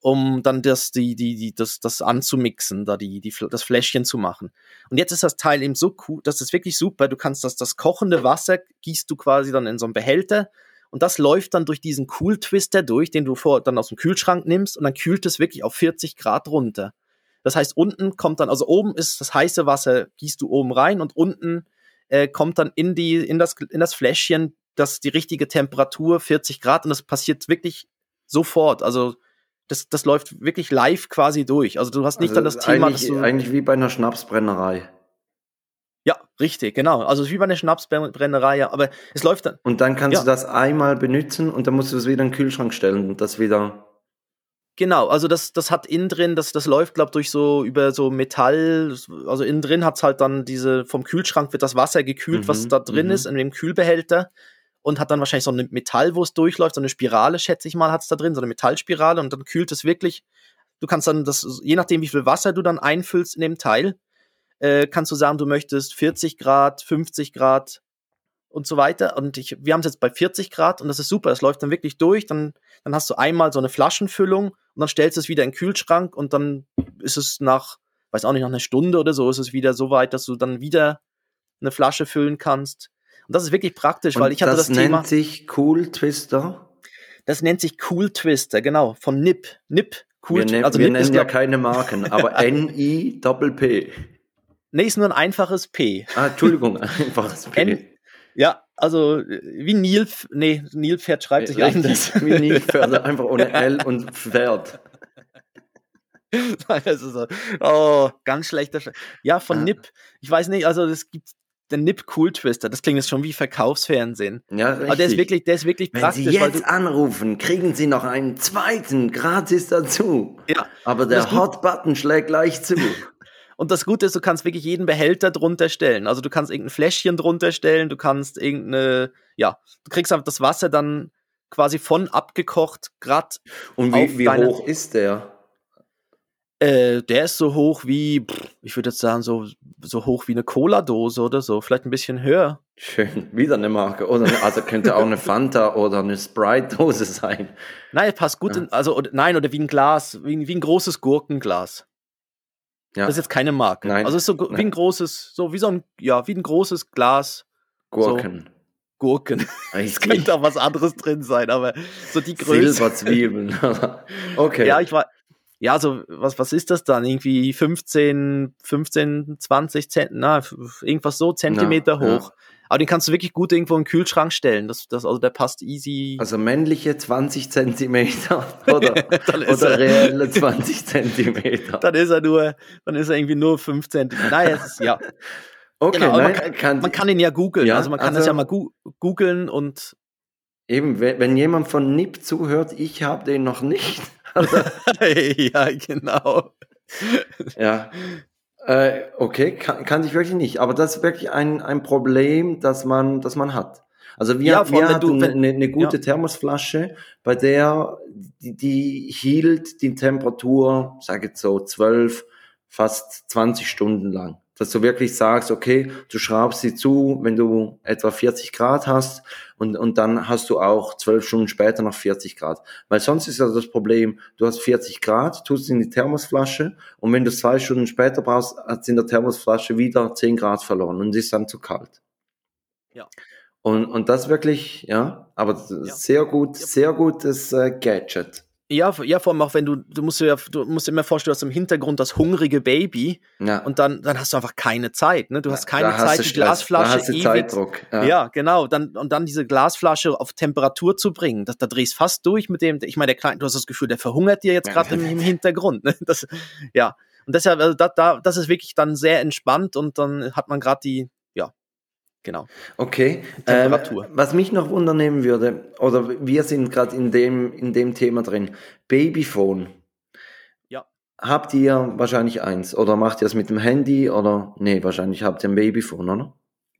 um dann das, die, die, die, das, das anzumixen, da die, die, das Fläschchen zu machen. Und jetzt ist das Teil eben so cool, das ist wirklich super. Du kannst das, das kochende Wasser gießt du quasi dann in so einen Behälter und das läuft dann durch diesen Cool Twister durch, den du vor, dann aus dem Kühlschrank nimmst und dann kühlt es wirklich auf 40 Grad runter. Das heißt, unten kommt dann, also oben ist das heiße Wasser, gießt du oben rein und unten äh, kommt dann in die, in das, in das Fläschchen das die richtige Temperatur, 40 Grad und das passiert wirklich sofort. Also das, das läuft wirklich live quasi durch. Also du hast nicht also dann das Thema. Eigentlich, eigentlich wie bei einer Schnapsbrennerei. Ja, richtig, genau. Also wie bei einer Schnapsbrennerei. Aber es läuft dann. Und dann kannst ja. du das einmal benutzen und dann musst du es wieder in den Kühlschrank stellen und das wieder. Genau, also das, das hat innen drin, das, das läuft, glaube ich, durch so über so Metall, also innen drin hat es halt dann diese, vom Kühlschrank wird das Wasser gekühlt, mhm, was da drin mhm. ist, in dem Kühlbehälter und hat dann wahrscheinlich so eine Metall, wo es durchläuft, so eine Spirale, schätze ich mal, hat es da drin, so eine Metallspirale und dann kühlt es wirklich. Du kannst dann das, je nachdem, wie viel Wasser du dann einfüllst in dem Teil, äh, kannst du sagen, du möchtest 40 Grad, 50 Grad und so weiter. Und ich, wir haben es jetzt bei 40 Grad und das ist super. Es läuft dann wirklich durch. Dann, dann hast du einmal so eine Flaschenfüllung und dann stellst du es wieder in den Kühlschrank und dann ist es nach, weiß auch nicht, nach einer Stunde oder so, ist es wieder so weit, dass du dann wieder eine Flasche füllen kannst. Und das ist wirklich praktisch, und weil ich hatte das, das Thema. Das nennt sich Cool Twister. Das nennt sich Cool Twister, genau, von Nip. Nip, Cool Twister. Also wir Nip nennen ja keine Marken, aber N-I-P-P. Nee, ist nur ein einfaches P. Ah, Entschuldigung, einfaches P. N ja, also wie Nilf, nee, Nilpferd schreibt sich anders. Wie Nilpferd, einfach ohne L und Pferd. das ist so, oh, ganz schlechter. Sch ja, von ah. Nip. Ich weiß nicht, also es gibt der Nip Cool Twister. Das klingt jetzt schon wie Verkaufsfernsehen. Ja, richtig. Aber der ist wirklich, der ist wirklich Wenn praktisch. Wenn Sie jetzt anrufen, kriegen Sie noch einen zweiten gratis dazu. Ja. Aber der Hot Button schlägt gleich zu. Und das Gute ist, du kannst wirklich jeden Behälter drunter stellen. Also du kannst irgendein Fläschchen drunter stellen, du kannst irgendeine, ja, du kriegst einfach das Wasser dann quasi von abgekocht, grad. Und wie, wie hoch ist der? Äh, der ist so hoch wie, ich würde jetzt sagen, so, so hoch wie eine Cola-Dose oder so, vielleicht ein bisschen höher. Schön, wieder eine Marke. Oder also könnte auch eine Fanta oder eine Sprite-Dose sein. Nein, passt gut. Ja. In, also, oder, nein, oder wie ein Glas, wie, wie ein großes Gurkenglas. Ja. Das ist jetzt keine Marke. Nein. Also es ist so nein. wie ein großes, so wie so ein, ja, wie ein großes Glas. Gurken. So. Gurken. Es könnte auch was anderes drin sein, aber so die Größe. Silberzwiebeln. okay. Ja, ich war, ja, also was, was ist das dann? Irgendwie 15, 15, 20 Zent, na, irgendwas so Zentimeter ja, hoch. Ja. Aber den kannst du wirklich gut irgendwo in den Kühlschrank stellen. Das, das, also der passt easy. Also männliche 20 Zentimeter oder, oder reelle 20 Zentimeter. Dann ist er nur, dann ist er irgendwie nur 5 Zentimeter. Nein, es ist, ja. Okay, genau, nein, man, kann, kann, man, kann, ihn ja googeln. Ja, also man kann also, das ja mal googeln und. Eben, wenn, wenn jemand von NIP zuhört, ich habe den noch nicht. Also, ja, genau. ja. Äh, okay, kann, kann ich wirklich nicht. Aber das ist wirklich ein, ein Problem, das man, das man hat. Also wir, ja, wir hatten eine, eine gute ja. Thermosflasche, bei der die, die hielt die Temperatur, sage jetzt so 12, fast 20 Stunden lang dass du wirklich sagst, okay, du schraubst sie zu, wenn du etwa 40 Grad hast und, und dann hast du auch zwölf Stunden später noch 40 Grad. Weil sonst ist ja das Problem, du hast 40 Grad, tust es in die Thermosflasche und wenn du zwei Stunden später brauchst, hat es in der Thermosflasche wieder 10 Grad verloren und ist dann zu kalt. Ja. Und, und das wirklich, ja, aber ja. sehr gut, sehr gutes äh, Gadget. Ja, ja, vor allem auch wenn du, du musst dir ja, du musst dir immer vorstellen, du hast im Hintergrund das hungrige Baby ja. und dann, dann hast du einfach keine Zeit, ne? Du hast keine da Zeit, hast die Glasflasche da hast du ewig, Zeitdruck. Ja. ja. genau. Dann, und dann diese Glasflasche auf Temperatur zu bringen, das, da drehst fast durch mit dem, ich meine, der Kleine, du hast das Gefühl, der verhungert dir jetzt gerade im, im, Hintergrund. Ne? Das, ja. Und deshalb, also da, da, das ist wirklich dann sehr entspannt und dann hat man gerade die, Genau. Okay. Temperatur. Ähm, was mich noch wundernehmen würde, oder wir sind gerade in dem, in dem Thema drin. Babyphone. Ja. Habt ihr wahrscheinlich eins? Oder macht ihr es mit dem Handy? Oder nee, wahrscheinlich habt ihr ein Babyphone, oder?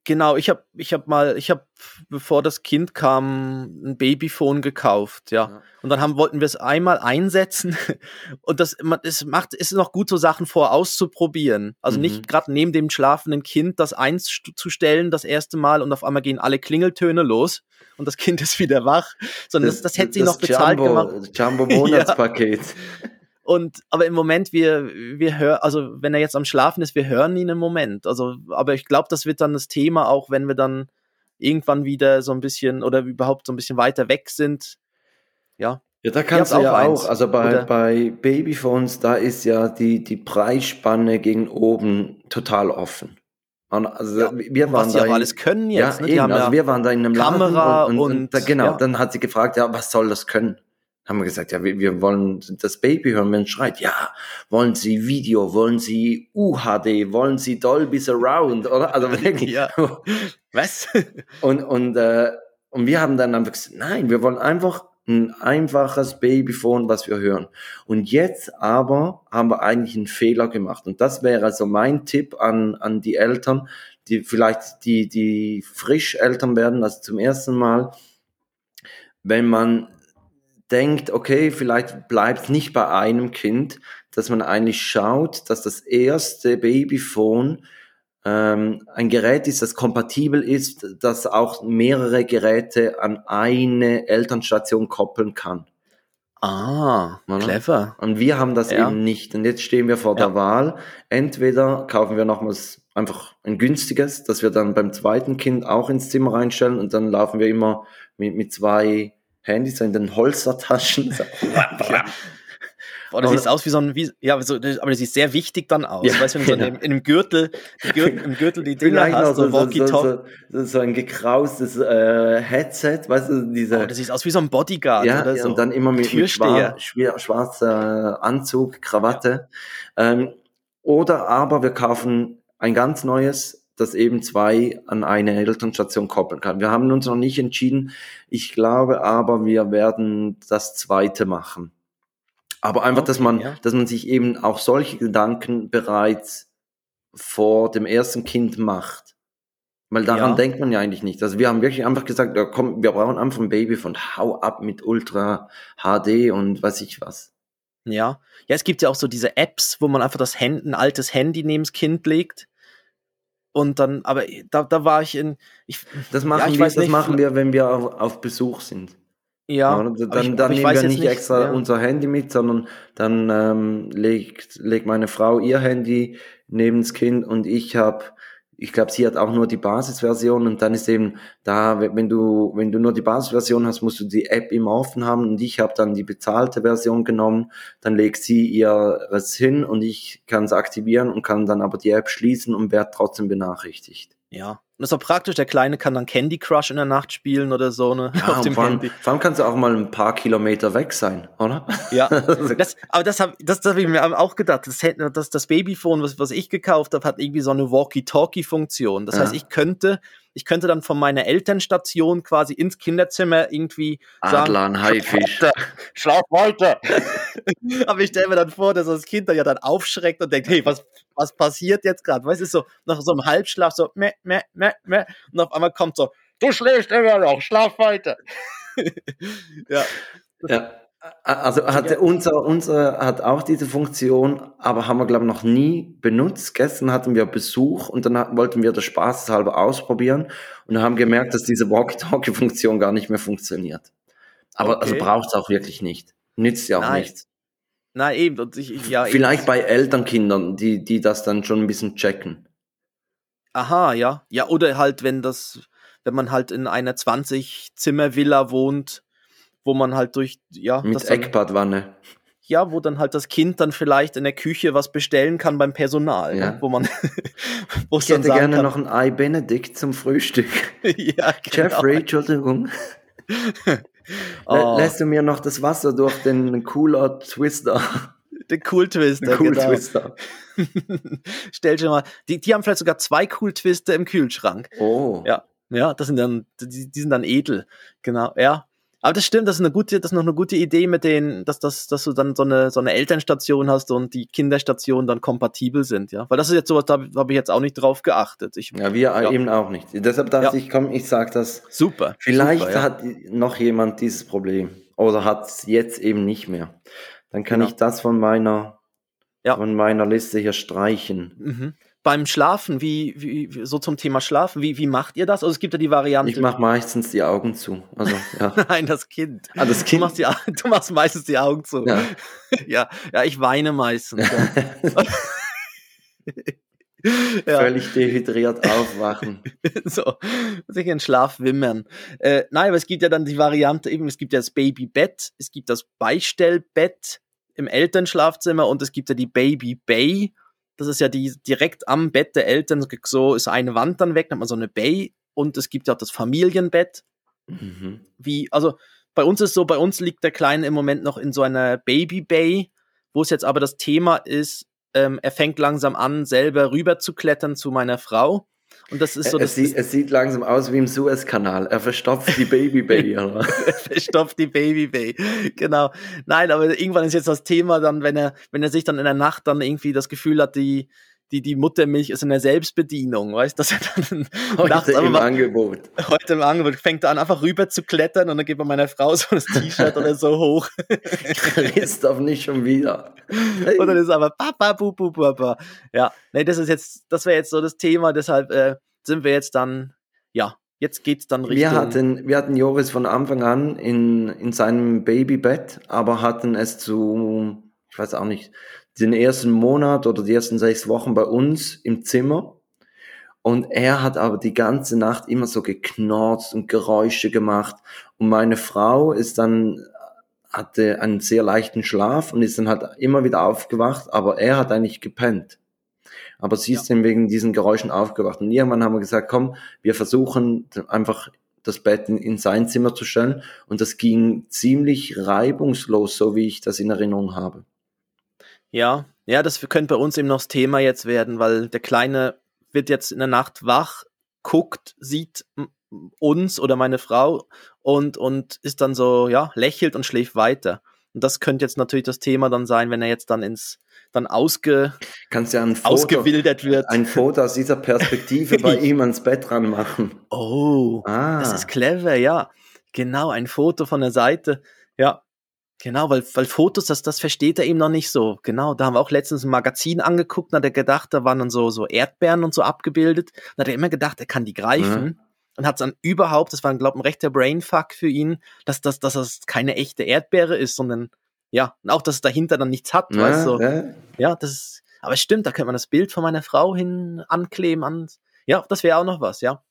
Genau, ich habe ich hab mal, ich habe, bevor das Kind kam, ein Babyphone gekauft, ja. ja. Und dann haben, wollten wir es einmal einsetzen und das, es macht, ist noch gut, so Sachen vor auszuprobieren. Also mhm. nicht gerade neben dem schlafenden Kind das einzustellen, das erste Mal und auf einmal gehen alle Klingeltöne los und das Kind ist wieder wach, sondern das, das, das hätte sie noch bezahlt Jumbo, gemacht. Jumbo Monatspaket. ja. Und aber im Moment, wir, wir hören, also wenn er jetzt am Schlafen ist, wir hören ihn im Moment. Also, aber ich glaube, das wird dann das Thema, auch wenn wir dann irgendwann wieder so ein bisschen oder überhaupt so ein bisschen weiter weg sind. Ja. Ja, da kannst du ja auch, auch. also bei, bei Babyphones, da ist ja die, die Preisspanne gegen oben total offen. Also ja, wir waren was da in, alles können jetzt. Ja, ne? eben, also wir waren da in einem Kamera Laden und, und, und da, genau, ja. dann hat sie gefragt, ja, was soll das können? Haben wir gesagt, ja, wir, wir wollen das Baby hören, wenn es schreit. Ja, wollen Sie Video, wollen Sie UHD, wollen Sie Dolby Surround, oder? Also wirklich. ja. Was? und, und, äh, und wir haben dann einfach gesagt, nein, wir wollen einfach ein einfaches Babyphone, was wir hören. Und jetzt aber haben wir eigentlich einen Fehler gemacht. Und das wäre also mein Tipp an, an die Eltern, die vielleicht die, die frisch Eltern werden, also zum ersten Mal, wenn man denkt, okay, vielleicht bleibt nicht bei einem Kind, dass man eigentlich schaut, dass das erste Babyphone ähm, ein Gerät ist, das kompatibel ist, das auch mehrere Geräte an eine Elternstation koppeln kann. Ah, oder? clever. Und wir haben das ja. eben nicht. Und jetzt stehen wir vor ja. der Wahl. Entweder kaufen wir nochmals einfach ein günstiges, das wir dann beim zweiten Kind auch ins Zimmer reinstellen und dann laufen wir immer mit, mit zwei Handys so in den Holstertaschen. So. Boah, das sieht aus wie so ein, wie, ja, so, aber das sieht sehr wichtig dann aus. Ja, weißt du, wenn du genau. so in, in einem Gürtel, Gürtel, im Gürtel die Dinger hast, so, Walkie so, so, so, ein gekraustes äh, Headset, weißt du, diese. Oh, das sieht aus wie so ein Bodyguard ja, oder so. und dann immer mit, mit schwar, schwarzer Anzug, Krawatte. Ähm, oder aber wir kaufen ein ganz neues das eben zwei an eine Elternstation koppeln kann. Wir haben uns noch nicht entschieden. Ich glaube aber, wir werden das zweite machen. Aber einfach, okay, dass man, ja. dass man sich eben auch solche Gedanken bereits vor dem ersten Kind macht. Weil daran ja. denkt man ja eigentlich nicht. Also wir haben wirklich einfach gesagt, ja, komm, wir brauchen einfach ein Baby von hau ab mit Ultra HD und weiß ich was. Ja. Ja, es gibt ja auch so diese Apps, wo man einfach das Hand, ein altes Handy neben das Kind legt und dann, aber da, da war ich in. Ich, das machen, ja, wir, das machen wir, wenn wir auf, auf Besuch sind. Ja. ja dann ich, dann nehmen wir nicht, nicht extra ja. unser Handy mit, sondern dann ähm, legt, legt meine Frau ihr Handy neben das Kind und ich habe ich glaube, sie hat auch nur die Basisversion und dann ist eben da, wenn du, wenn du nur die Basisversion hast, musst du die App immer offen haben und ich habe dann die bezahlte Version genommen, dann legt sie ihres hin und ich kann es aktivieren und kann dann aber die App schließen und werde trotzdem benachrichtigt. Ja, und das ist auch praktisch, der Kleine kann dann Candy Crush in der Nacht spielen oder so, ne? Ja, auf dem vor, allem, vor allem kannst du auch mal ein paar Kilometer weg sein, oder? Ja, das, aber das habe das, das hab ich mir auch gedacht. Das, das, das Babyphone, was, was ich gekauft habe, hat irgendwie so eine Walkie-Talkie-Funktion. Das ja. heißt, ich könnte, ich könnte dann von meiner Elternstation quasi ins Kinderzimmer irgendwie Adlan, sagen, Haifisch. Schlaf weiter. aber ich stelle mir dann vor, dass das Kind dann ja dann aufschreckt und denkt, hey, was, was passiert jetzt gerade? Weißt du, so nach so einem Halbschlaf, so meh, meh, meh, meh, und auf einmal kommt so, du schläfst immer noch, schlaf weiter. ja. Ja. Also hat unser, unser hat auch diese Funktion, aber haben wir, glaube ich, noch nie benutzt. Gestern hatten wir Besuch und dann wollten wir das spaßeshalber ausprobieren und haben gemerkt, dass diese Walkie-Talkie-Funktion gar nicht mehr funktioniert. Aber also okay. also braucht es auch wirklich nicht. Nützt ja auch Nein. nichts. Na eben, und ich, ja, Vielleicht eben. bei Elternkindern, die, die das dann schon ein bisschen checken. Aha, ja. Ja, oder halt, wenn das, wenn man halt in einer 20-Zimmer-Villa wohnt, wo man halt durch, ja. Mit Eckbadwanne. Ja, wo dann halt das Kind dann vielleicht in der Küche was bestellen kann beim Personal, ja. ne? wo man. wo ich hätte gerne kann, noch ein Ei Benedikt zum Frühstück. ja, genau. Jeffrey, Entschuldigung. Oh. Lässt du mir noch das Wasser durch den Cooler Twister? Den Cool Twister, den cool genau. Twister. Stell dir mal, die, die haben vielleicht sogar zwei Cool Twister im Kühlschrank. Oh. Ja, ja, das sind dann, die, die sind dann edel. Genau, ja. Aber das stimmt, das ist eine gute, das ist noch eine gute Idee mit denen, dass, dass, dass du dann so eine, so eine Elternstation hast und die Kinderstationen dann kompatibel sind, ja. Weil das ist jetzt sowas, da habe ich jetzt auch nicht drauf geachtet. Ich, ja, wir ja. eben auch nicht. Deshalb dachte ja. ich, komm, ich sag das. Super. Vielleicht super, ja. hat noch jemand dieses Problem oder hat es jetzt eben nicht mehr. Dann kann genau. ich das von meiner, von meiner Liste hier streichen. Mhm beim Schlafen, wie, wie, so zum Thema Schlafen, wie, wie macht ihr das? Also es gibt ja die Variante. Ich mache meistens die Augen zu. Also, ja. Nein, das Kind. Ah, das kind. Du, machst die, du machst meistens die Augen zu. Ja, ja, ja ich weine meistens. Ja. Völlig dehydriert aufwachen. so, sich in Schlaf wimmern. Äh, nein, aber es gibt ja dann die Variante, eben, es gibt ja das Babybett, es gibt das Beistellbett im Elternschlafzimmer und es gibt ja die Baby Bay das ist ja die direkt am Bett der Eltern, so ist eine Wand dann weg, dann hat man so eine Bay und es gibt ja auch das Familienbett. Mhm. Wie, also bei uns ist so, bei uns liegt der Kleine im Moment noch in so einer Baby Bay, wo es jetzt aber das Thema ist, ähm, er fängt langsam an, selber rüber zu klettern zu meiner Frau. Und das ist so. Es, sieht, es sieht langsam aus wie im Suezkanal. Er verstopft die Baby Bay. er verstopft die Baby Bay. Genau. Nein, aber irgendwann ist jetzt das Thema dann, wenn er, wenn er sich dann in der Nacht dann irgendwie das Gefühl hat, die, die, die Muttermilch ist in der Selbstbedienung, weißt du, dass er dann heute nachts im einfach, Angebot. Heute im Angebot fängt er an, einfach rüber zu klettern und dann geht bei meiner Frau so das T-Shirt oder so hoch. Christoph nicht schon wieder. und dann ist aber Papa, bu, bu, Papa. Ja, nee, das ist jetzt, das wäre jetzt so das Thema, deshalb äh, sind wir jetzt dann, ja, jetzt geht's dann Richtung. Wir hatten, wir hatten Joris von Anfang an in, in seinem Babybett, aber hatten es zu, ich weiß auch nicht, den ersten Monat oder die ersten sechs Wochen bei uns im Zimmer. Und er hat aber die ganze Nacht immer so geknorzt und Geräusche gemacht. Und meine Frau ist dann, hatte einen sehr leichten Schlaf und ist dann halt immer wieder aufgewacht, aber er hat eigentlich gepennt. Aber sie ist ja. dann wegen diesen Geräuschen aufgewacht. Und irgendwann haben wir gesagt, komm, wir versuchen einfach das Bett in, in sein Zimmer zu stellen. Und das ging ziemlich reibungslos, so wie ich das in Erinnerung habe. Ja, ja, das könnte bei uns eben noch das Thema jetzt werden, weil der Kleine wird jetzt in der Nacht wach, guckt, sieht uns oder meine Frau und, und ist dann so, ja, lächelt und schläft weiter. Und das könnte jetzt natürlich das Thema dann sein, wenn er jetzt dann ins, dann ausge, Kannst ja ein Foto, ausgewildert wird. Ein Foto aus dieser Perspektive bei ihm ans Bett ranmachen. Oh, ah. das ist clever, ja. Genau, ein Foto von der Seite. Ja, Genau, weil, weil Fotos, das, das versteht er eben noch nicht so. Genau, da haben wir auch letztens ein Magazin angeguckt, da hat er gedacht, da waren dann so, so Erdbeeren und so abgebildet. Da hat er immer gedacht, er kann die greifen. Mhm. Und hat dann überhaupt, das war, glaube ich, ein rechter Brainfuck für ihn, dass, dass, dass das keine echte Erdbeere ist, sondern ja, und auch, dass es dahinter dann nichts hat, ja, weißt du? So. Ja. ja, das ist, aber es stimmt, da könnte man das Bild von meiner Frau hin ankleben an, Ja, das wäre auch noch was, ja.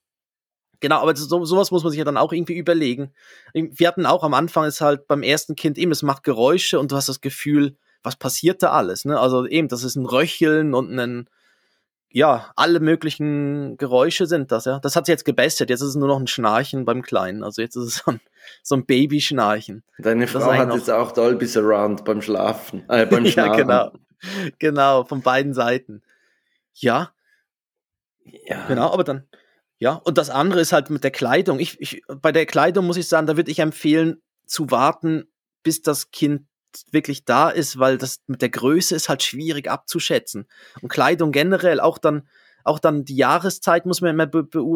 Genau, aber so, sowas muss man sich ja dann auch irgendwie überlegen. Wir hatten auch am Anfang ist halt beim ersten Kind eben, es macht Geräusche und du hast das Gefühl, was passiert da alles? Ne? Also eben, das ist ein Röcheln und ein, ja, alle möglichen Geräusche sind das, ja. Das hat sich jetzt gebessert. Jetzt ist es nur noch ein Schnarchen beim Kleinen. Also jetzt ist es so ein, so ein Babyschnarchen. Deine Frau hat jetzt auch Dolby Surround beim Schlafen, äh, beim Schlafen. ja, genau. Genau, von beiden Seiten. Ja. Ja. Genau, aber dann, ja. Und das andere ist halt mit der Kleidung. Ich, ich, bei der Kleidung muss ich sagen, da würde ich empfehlen, zu warten, bis das Kind wirklich da ist, weil das mit der Größe ist halt schwierig abzuschätzen. Und Kleidung generell, auch dann, auch dann die Jahreszeit muss man immer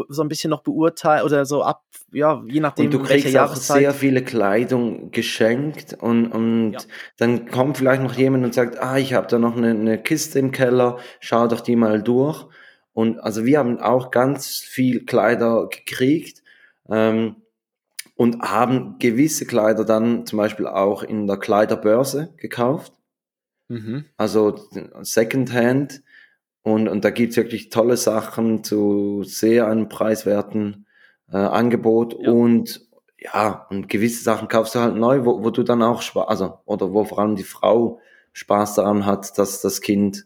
so ein bisschen noch beurteilen oder so ab, ja, je nachdem. Und du kriegst auch sehr viele Kleidung geschenkt und, und ja. dann kommt vielleicht noch jemand und sagt, ah, ich habe da noch eine, eine Kiste im Keller, schau doch die mal durch. Und also wir haben auch ganz viel Kleider gekriegt. Ähm, und haben gewisse Kleider dann zum Beispiel auch in der Kleiderbörse gekauft. Mhm. Also Secondhand. Und, und da gibt's wirklich tolle Sachen zu sehr einem preiswerten äh, Angebot. Ja. Und ja, und gewisse Sachen kaufst du halt neu, wo, wo du dann auch Spaß, also, oder wo vor allem die Frau Spaß daran hat, dass das Kind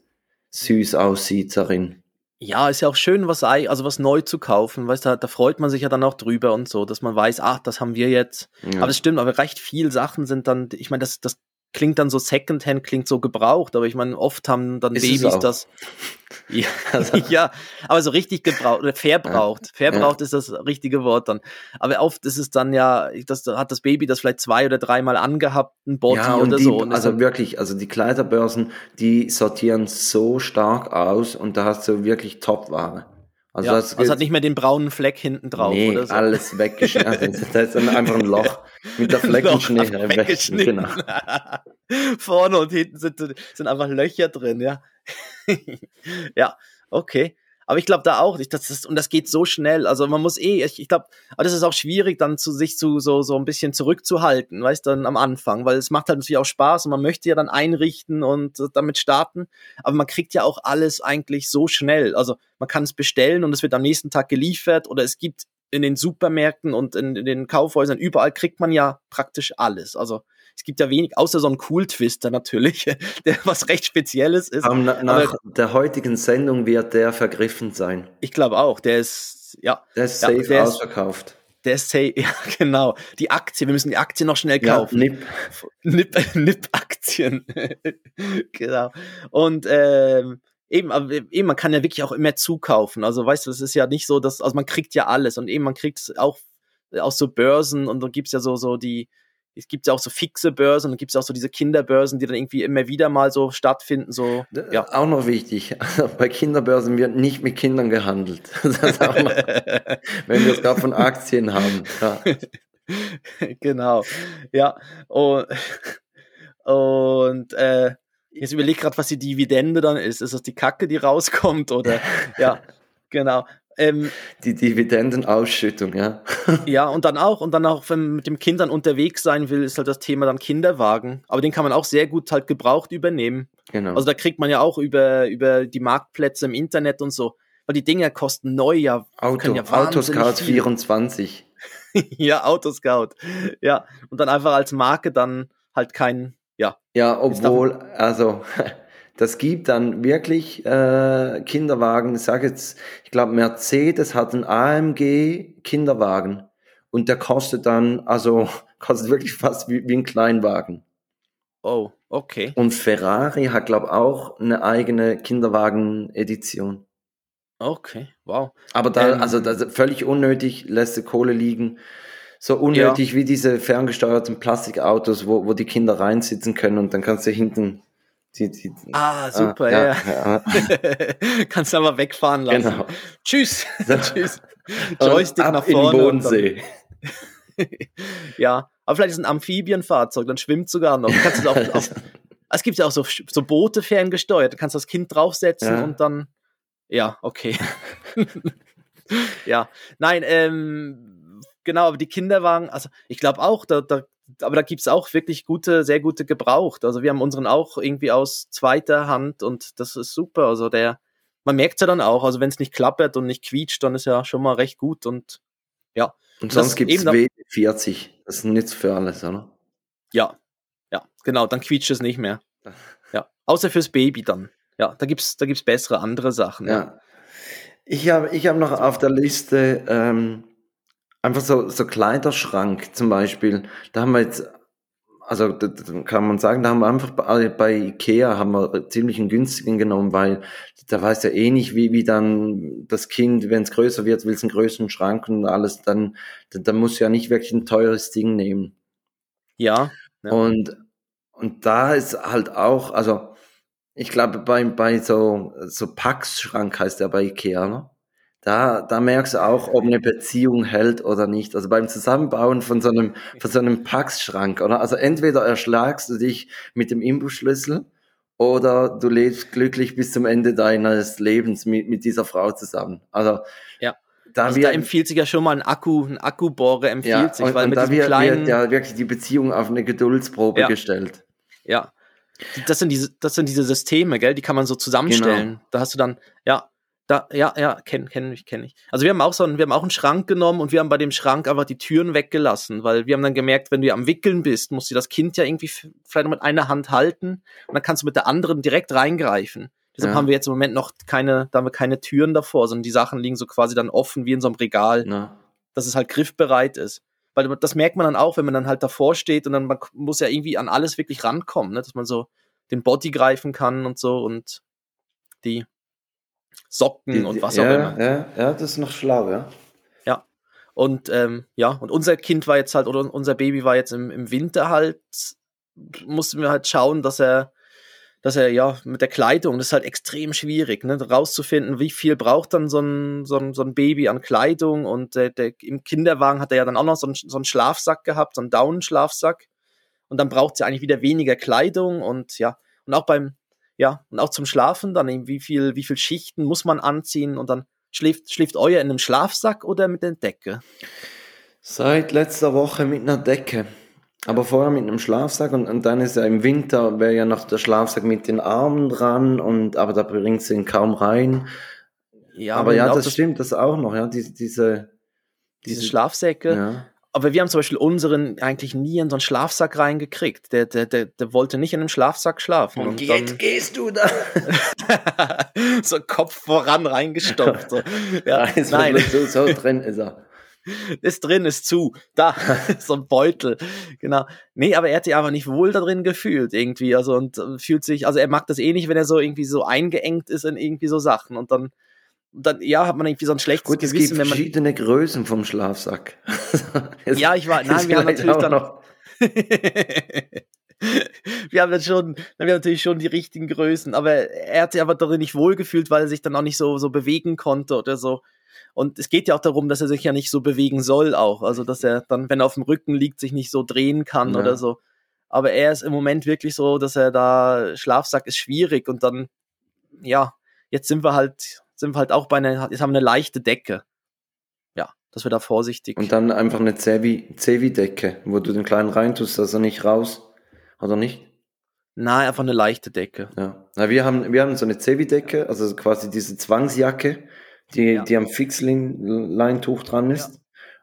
süß aussieht darin. Ja, ist ja auch schön, was, also was neu zu kaufen, weißt du, da freut man sich ja dann auch drüber und so, dass man weiß, ach, das haben wir jetzt. Ja. Aber es stimmt, aber recht viel Sachen sind dann, ich meine, das, das klingt dann so Secondhand, klingt so gebraucht, aber ich meine, oft haben dann ist Babys das. Ja, also. ja, aber so richtig gebraucht oder verbraucht. Verbraucht ja. ist das richtige Wort dann. Aber oft ist es dann ja, das hat das Baby das vielleicht zwei oder dreimal angehabt, ein Body ja, oder die, so. Und also wirklich, also die Kleiderbörsen, die sortieren so stark aus und da hast du wirklich Top-Ware. Also, ja, das also hat nicht mehr den braunen Fleck hinten drauf nee, oder so. alles weggeschnitten. da ist einfach ein Loch mit der Fleckenschnee weggeschnitten. Genau. Vorne und hinten sind, sind einfach Löcher drin, ja. ja, okay. Aber ich glaube da auch nicht, das ist, und das geht so schnell. Also man muss eh, ich, ich glaube, aber das ist auch schwierig, dann zu sich zu so, so ein bisschen zurückzuhalten, weißt du, dann am Anfang, weil es macht halt natürlich auch Spaß und man möchte ja dann einrichten und damit starten. Aber man kriegt ja auch alles eigentlich so schnell. Also man kann es bestellen und es wird am nächsten Tag geliefert oder es gibt in den Supermärkten und in, in den Kaufhäusern, überall kriegt man ja praktisch alles. Also es gibt ja wenig, außer so ein Cool-Twister natürlich, der was recht Spezielles ist. Um, na, nach Aber, der heutigen Sendung wird der vergriffen sein. Ich glaube auch, der ist, ja. Der ist safe ja, der ausverkauft. Ist, der ist safe, ja, genau. Die Aktie, wir müssen die Aktie noch schnell kaufen. Ja, NIP. NIP, NIP-Aktien. genau. Und, ähm, Eben, aber eben, man kann ja wirklich auch immer zukaufen. Also, weißt du, es ist ja nicht so, dass, also man kriegt ja alles und eben, man kriegt es auch aus so Börsen und dann gibt's ja so, so die, es gibt ja auch so fixe Börsen und gibt es auch so diese Kinderbörsen, die dann irgendwie immer wieder mal so stattfinden. So, ja. Auch noch wichtig, also bei Kinderbörsen wird nicht mit Kindern gehandelt. noch, wenn wir es gerade von Aktien haben. Ja. genau, ja. Und, und äh, jetzt überleg gerade, was die Dividende dann ist. Ist das die Kacke, die rauskommt? Oder ja, genau. Ähm, die Dividendenausschüttung, ja. ja, und dann auch, und dann auch, wenn man mit dem Kind dann unterwegs sein will, ist halt das Thema dann Kinderwagen. Aber den kann man auch sehr gut halt gebraucht übernehmen. Genau. Also da kriegt man ja auch über, über die Marktplätze im Internet und so, weil die Dinger kosten neu ja. Auto, ja Autoscout 24. ja, Autoscout. Ja, und dann einfach als Marke dann halt kein, ja. Ja, obwohl, also das gibt dann wirklich äh, Kinderwagen. Ich sage jetzt, ich glaube, Mercedes hat einen AMG Kinderwagen und der kostet dann, also kostet wirklich fast wie, wie ein Kleinwagen. Oh, okay. Und Ferrari hat, glaube ich, auch eine eigene Kinderwagen-Edition. Okay, wow. Aber da, ähm, also das völlig unnötig, lässt die Kohle liegen. So unnötig ja. wie diese ferngesteuerten Plastikautos, wo, wo die Kinder reinsitzen können und dann kannst du hinten die, die, ah, super, ah, ja. ja. Kannst du aber wegfahren lassen. Genau. Tschüss. Tschüss. Joystick nach vorne. In Bodensee. ja, aber vielleicht ist ein Amphibienfahrzeug, dann schwimmt sogar noch. Kannst du auf, es gibt ja auch so, so Boote ferngesteuert, da kannst du das Kind draufsetzen ja. und dann, ja, okay. ja, nein, ähm, genau, aber die Kinderwagen, also ich glaube auch, da, da aber da gibt's auch wirklich gute, sehr gute gebraucht. Also wir haben unseren auch irgendwie aus zweiter Hand und das ist super. Also der, man merkt ja dann auch, also wenn es nicht klappert und nicht quietscht, dann ist ja schon mal recht gut und ja. Und sonst gibt es W40. Das ist nichts für alles, oder? Ja, ja, genau, dann quietscht es nicht mehr. Ja, außer fürs Baby dann. Ja, da gibt's, da gibt's bessere andere Sachen. Ja. ja. Ich habe ich hab noch auf der Liste ähm, einfach so, so Kleiderschrank zum Beispiel. Da haben wir jetzt, also da, da kann man sagen, da haben wir einfach bei, bei Ikea haben wir ziemlich einen günstigen genommen, weil da weiß ja eh nicht, wie, wie dann das Kind, wenn es größer wird, will es einen größeren Schrank und alles, dann, dann, dann muss ja nicht wirklich ein teures Ding nehmen. Ja. ja. Und, und da ist halt auch, also ich glaube, bei, bei so, so Packschrank heißt der bei Ikea, ne? Da, da merkst du auch, ob eine Beziehung hält oder nicht. Also beim Zusammenbauen von so einem, von so einem Packschrank, oder? Also entweder erschlagst du dich mit dem Imbusschlüssel oder du lebst glücklich bis zum Ende deines Lebens mit, mit dieser Frau zusammen. Also, ja. Da, also da empfiehlt sich ja schon mal ein Akku, ein Akkubohrer empfiehlt ja, sich, weil und mit da wird, kleinen ja wirklich die Beziehung auf eine Geduldsprobe ja. gestellt. Ja, das sind diese, das sind diese Systeme, gell? Die kann man so zusammenstellen. Genau. Da hast du dann, ja, da, ja, ja, kenne kenn ich, kenne ich. Also wir haben auch so einen, wir haben auch einen Schrank genommen und wir haben bei dem Schrank einfach die Türen weggelassen, weil wir haben dann gemerkt, wenn du am Wickeln bist, musst du das Kind ja irgendwie vielleicht mit einer Hand halten und dann kannst du mit der anderen direkt reingreifen. Deshalb ja. haben wir jetzt im Moment noch keine, da haben wir keine Türen davor, sondern die Sachen liegen so quasi dann offen wie in so einem Regal, ja. dass es halt griffbereit ist weil das merkt man dann auch, wenn man dann halt davor steht und dann man muss ja irgendwie an alles wirklich rankommen, ne? dass man so den Body greifen kann und so und die Socken die, die, und was ja, auch immer. Ja, ja, das ist noch schlau, ja. Ja. Und ähm, ja, und unser Kind war jetzt halt, oder unser Baby war jetzt im, im Winter halt, mussten wir halt schauen, dass er dass er ja mit der Kleidung, das ist halt extrem schwierig, ne, rauszufinden, wie viel braucht dann so ein, so ein, so ein Baby an Kleidung und äh, der, im Kinderwagen hat er ja dann auch noch so einen, so einen Schlafsack gehabt, so einen Down-Schlafsack und dann braucht ja eigentlich wieder weniger Kleidung und ja, und auch beim, ja, und auch zum Schlafen dann eben, wie viel, wie viel Schichten muss man anziehen und dann schläft, schläft euer in einem Schlafsack oder mit der Decke? Seit letzter Woche mit einer Decke. Aber vorher mit einem Schlafsack und, und dann ist ja im Winter, wäre ja noch der Schlafsack mit den Armen dran und aber da bringst du ihn kaum rein. Ja, aber ja, das, das stimmt, das auch noch, ja, diese, diese, diese Schlafsäcke. Ja. Aber wir haben zum Beispiel unseren eigentlich nie in so einen Schlafsack reingekriegt. Der, der, der, der wollte nicht in einem Schlafsack schlafen. Und, und jetzt dann, gehst du da. so Kopf voran reingestopft. So. Ja, Nein, so, so drin ist er ist drin, ist zu. Da, so ein Beutel. Genau. Nee, aber er hat sich einfach nicht wohl da drin gefühlt irgendwie. Also und äh, fühlt sich, also er mag das eh nicht, wenn er so irgendwie so eingeengt ist in irgendwie so Sachen. Und dann, dann ja, hat man irgendwie so ein schlechtes Gut, es Gewissen. gibt verschiedene Größen vom Schlafsack. ja, ich war, nein, wir haben natürlich dann. Noch. wir haben jetzt schon, wir haben natürlich schon die richtigen Größen, aber er hat sich aber darin nicht wohlgefühlt, weil er sich dann auch nicht so, so bewegen konnte oder so. Und es geht ja auch darum, dass er sich ja nicht so bewegen soll auch. Also, dass er dann, wenn er auf dem Rücken liegt, sich nicht so drehen kann ja. oder so. Aber er ist im Moment wirklich so, dass er da, Schlafsack ist schwierig und dann, ja, jetzt sind wir halt, sind wir halt auch bei einer, jetzt haben wir eine leichte Decke. Ja, dass wir da vorsichtig. Und dann einfach eine Zevi-Decke, wo du den Kleinen reintust, dass er nicht raus, oder nicht? Nein, einfach eine leichte Decke. Ja. Na, wir haben, wir haben so eine Zevi-Decke, also quasi diese Zwangsjacke, die, ja. die am Fixleintuch dran ist. Ja.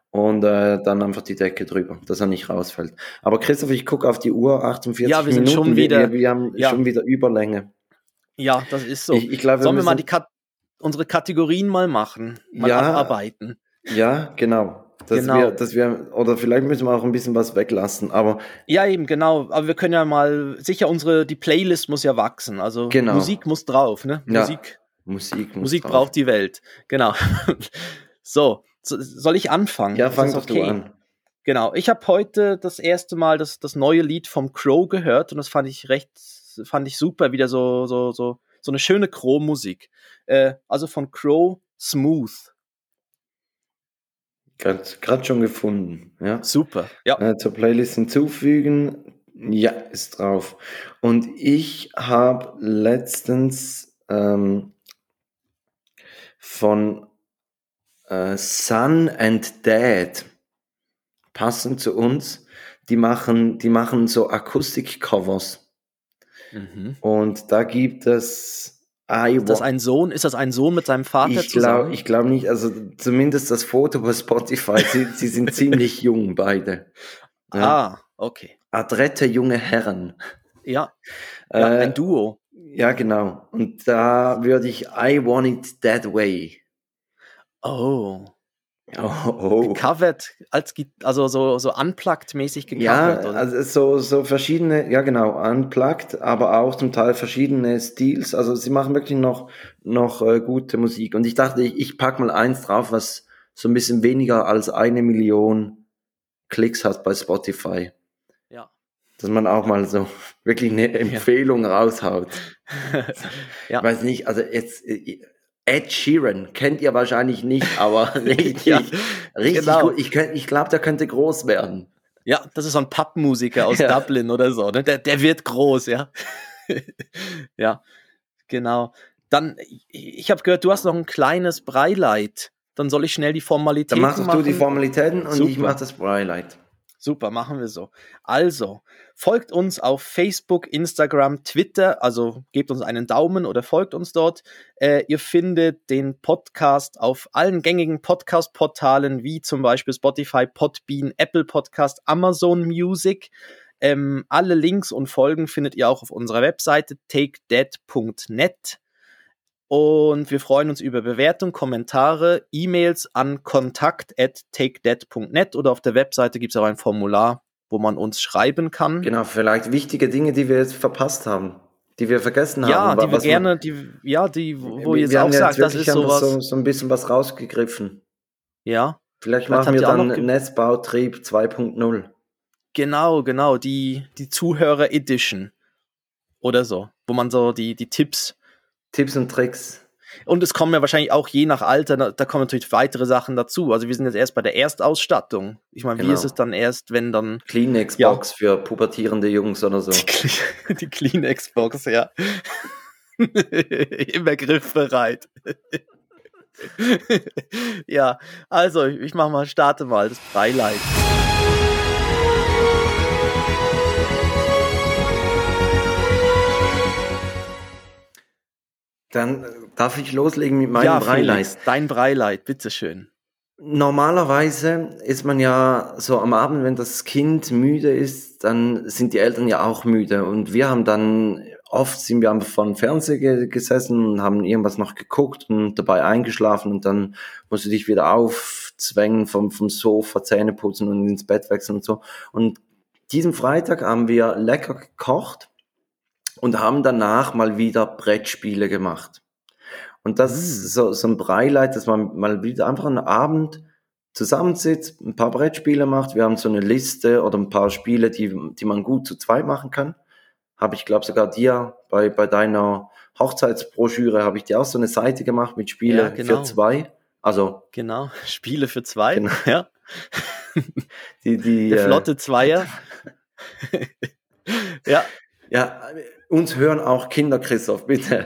Und äh, dann einfach die Decke drüber, dass er nicht rausfällt. Aber Christoph, ich gucke auf die Uhr, 48 ja, wir sind Minuten. Schon wieder, wir, wir haben ja. schon wieder Überlänge. Ja, das ist so. Ich, ich glaub, Sollen wir, mal die Kat unsere Kategorien mal machen, mal ja, abarbeiten? Ja, genau. Dass genau. wir, dass wir, oder vielleicht müssen wir auch ein bisschen was weglassen, aber. Ja, eben, genau. Aber wir können ja mal, sicher unsere, die Playlist muss ja wachsen. Also genau. Musik muss drauf, ne? Ja. Musik Musik, Musik braucht die Welt. Genau. so, soll ich anfangen? Ja, fang doch okay? du an. Genau. Ich habe heute das erste Mal das, das neue Lied vom Crow gehört und das fand ich recht, fand ich super. Wieder so, so, so, so eine schöne Crow-Musik. Äh, also von Crow Smooth. Gerade schon gefunden. Ja. Super. Ja. Äh, zur Playlist hinzufügen. Ja, ist drauf. Und ich habe letztens ähm, von äh, Son and Dad, passend zu uns, die machen, die machen so Akustik-Covers. Mhm. Und da gibt es I ist das ein Sohn? Ist das ein Sohn mit seinem Vater ich glaube ich glaube nicht, also zumindest das Foto bei Spotify, sie, sie sind ziemlich jung beide. Ja. Ah, okay. Adrette junge Herren. Ja, ja äh, ein Duo. Ja, genau. Und da würde ich I Want It That Way. Oh. Oh, oh. Gecovert, als, also so, so unplugged-mäßig gecovert, Ja, oder? also so, so verschiedene, ja genau, unplugged, aber auch zum Teil verschiedene Stils. Also sie machen wirklich noch, noch äh, gute Musik. Und ich dachte, ich, ich pack mal eins drauf, was so ein bisschen weniger als eine Million Klicks hat bei Spotify. Ja. Dass man auch mal so wirklich eine Empfehlung ja. raushaut. ja. Ich weiß nicht, also jetzt äh, Ed Sheeran kennt ihr wahrscheinlich nicht, aber richtig, ja, richtig genau. gut. Ich, ich glaube, der könnte groß werden. Ja, das ist so ein Pappmusiker aus ja. Dublin oder so. Ne? Der, der wird groß, ja. ja, genau. Dann, ich habe gehört, du hast noch ein kleines Breileit. Dann soll ich schnell die Formalitäten machen. Dann machst du die Formalitäten und Super. ich mache das Breileit. Super, machen wir so. Also, folgt uns auf Facebook, Instagram, Twitter, also gebt uns einen Daumen oder folgt uns dort. Äh, ihr findet den Podcast auf allen gängigen Podcast-Portalen wie zum Beispiel Spotify, Podbean, Apple Podcast, Amazon Music. Ähm, alle Links und Folgen findet ihr auch auf unserer Webseite takedead.net. Und wir freuen uns über Bewertungen, Kommentare, E-Mails an kontakt at takedead.net oder auf der Webseite gibt es auch ein Formular, wo man uns schreiben kann. Genau, vielleicht wichtige Dinge, die wir jetzt verpasst haben, die wir vergessen ja, haben. Ja, die wir gerne, die, ja, die, wo ihr jetzt auch sagt, das ist sowas. So, so ein bisschen was rausgegriffen. Ja. Vielleicht, vielleicht machen wir dann Netzbautrieb 2.0. Genau, genau, die, die Zuhörer-Edition. Oder so, wo man so die, die Tipps Tipps und Tricks. Und es kommen ja wahrscheinlich auch je nach Alter, da kommen natürlich weitere Sachen dazu. Also wir sind jetzt erst bei der Erstausstattung. Ich meine, genau. wie ist es dann erst, wenn dann. Kleenex-Box ja. für pubertierende Jungs oder so. Die, die Kleenex-Box, ja. Immer griffbereit. ja, also ich mach mal, starte mal das Beileid. Dann äh, darf ich loslegen mit meinem ja, Breileid. Felix, dein Breileid, bitteschön. Normalerweise ist man ja so am Abend, wenn das Kind müde ist, dann sind die Eltern ja auch müde. Und wir haben dann, oft sind wir einfach vor dem Fernseher gesessen und haben irgendwas noch geguckt und dabei eingeschlafen und dann musst du dich wieder aufzwängen vom, vom Sofa, Zähne putzen und ins Bett wechseln und so. Und diesen Freitag haben wir lecker gekocht und haben danach mal wieder Brettspiele gemacht. Und das ist mhm. so, so ein Breileit, dass man mal wieder einfach einen Abend zusammensitzt, ein paar Brettspiele macht. Wir haben so eine Liste oder ein paar Spiele, die, die man gut zu zweit machen kann. Habe ich, glaube sogar dir bei, bei deiner Hochzeitsbroschüre habe ich dir auch so eine Seite gemacht mit Spiele ja, genau. für zwei. Also genau, Spiele für zwei. Genau. Ja. die, die, Der flotte äh, Zweier. ja. Ja, uns hören auch Kinder, Christoph, bitte.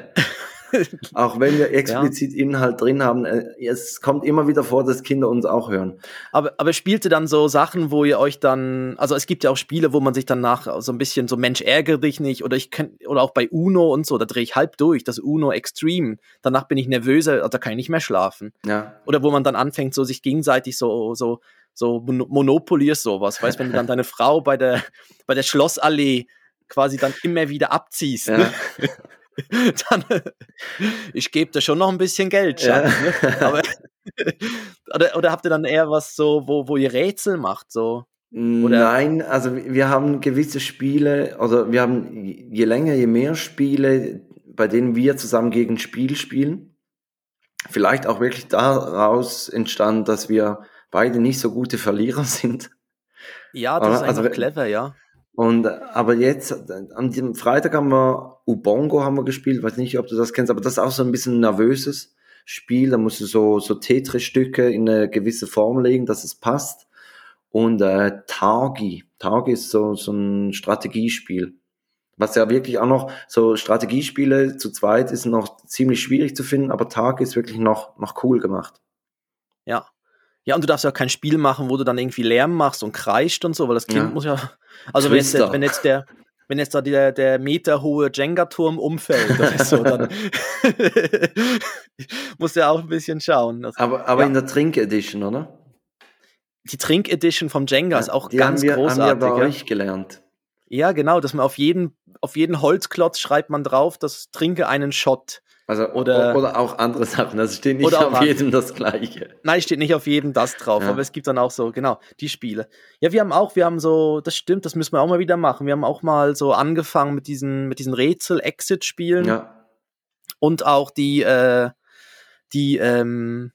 auch wenn wir explizit ja. Inhalt drin haben, äh, es kommt immer wieder vor, dass Kinder uns auch hören. Aber, aber spielt ihr dann so Sachen, wo ihr euch dann, also es gibt ja auch Spiele, wo man sich danach so ein bisschen so Mensch ärgere dich nicht oder ich kann, oder auch bei Uno und so, da drehe ich halb durch, das Uno Extreme. Danach bin ich nervöser, also da kann ich nicht mehr schlafen. Ja. Oder wo man dann anfängt, so sich gegenseitig so, so, so Monopoly sowas, weißt, wenn du dann deine Frau bei der, bei der Schlossallee quasi dann immer wieder abziehst. Ja. Ne? dann, ich gebe dir schon noch ein bisschen Geld, Schatz, ja. ne? Aber, oder, oder habt ihr dann eher was so, wo, wo ihr Rätsel macht, so? Oder? Nein, also wir haben gewisse Spiele, also wir haben je länger, je mehr Spiele, bei denen wir zusammen gegen Spiel spielen. Vielleicht auch wirklich daraus entstand, dass wir beide nicht so gute Verlierer sind. Ja, das ist also, clever, ja. Und aber jetzt, an diesem Freitag haben wir Ubongo haben wir gespielt, weiß nicht, ob du das kennst, aber das ist auch so ein bisschen ein nervöses Spiel. Da musst du so, so Tetris-Stücke in eine gewisse Form legen, dass es passt. Und äh, Targi. Targi ist so, so ein Strategiespiel. Was ja wirklich auch noch, so Strategiespiele zu zweit ist noch ziemlich schwierig zu finden, aber Targi ist wirklich noch, noch cool gemacht. Ja, ja, und du darfst ja auch kein Spiel machen, wo du dann irgendwie Lärm machst und kreischt und so, weil das Kind ja. muss ja. Also wenn jetzt, wenn jetzt, der. wenn jetzt da der, der meterhohe Jenga-Turm umfällt oder so, dann muss er auch ein bisschen schauen. Also, aber aber ja. in der Trink-Edition, oder? Die Trink-Edition vom Jenga ja, ist auch ganz haben wir, großartig. Haben wir bei euch gelernt. Ja, genau, dass man auf jeden, auf jeden Holzklotz schreibt man drauf, das trinke einen Shot. Also, oder, oder auch andere Sachen. Also steht nicht auf jedem das Gleiche. Nein, steht nicht auf jedem das drauf, ja. aber es gibt dann auch so, genau, die Spiele. Ja, wir haben auch, wir haben so, das stimmt, das müssen wir auch mal wieder machen. Wir haben auch mal so angefangen mit diesen, mit diesen Rätsel-Exit-Spielen. Ja. Und auch die, äh, die, ähm,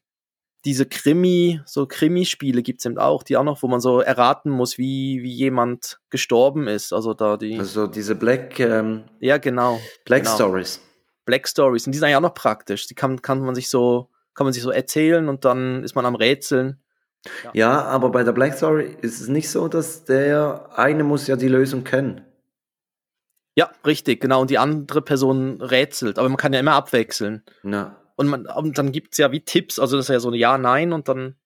diese Krimi, so Krimispiele gibt's eben auch, die auch noch, wo man so erraten muss, wie, wie jemand gestorben ist. Also da die. Also diese Black. Ähm, ja, genau. Black genau. Stories. Black Stories. Und die sind ja auch noch praktisch. Die kann, kann man sich so, kann man sich so erzählen und dann ist man am Rätseln. Ja. ja, aber bei der Black Story ist es nicht so, dass der eine muss ja die Lösung kennen. Ja, richtig, genau. Und die andere Person rätselt. Aber man kann ja immer abwechseln. Ja. Und, man, und dann gibt's ja wie Tipps, also das ist ja so ein Ja, Nein und dann,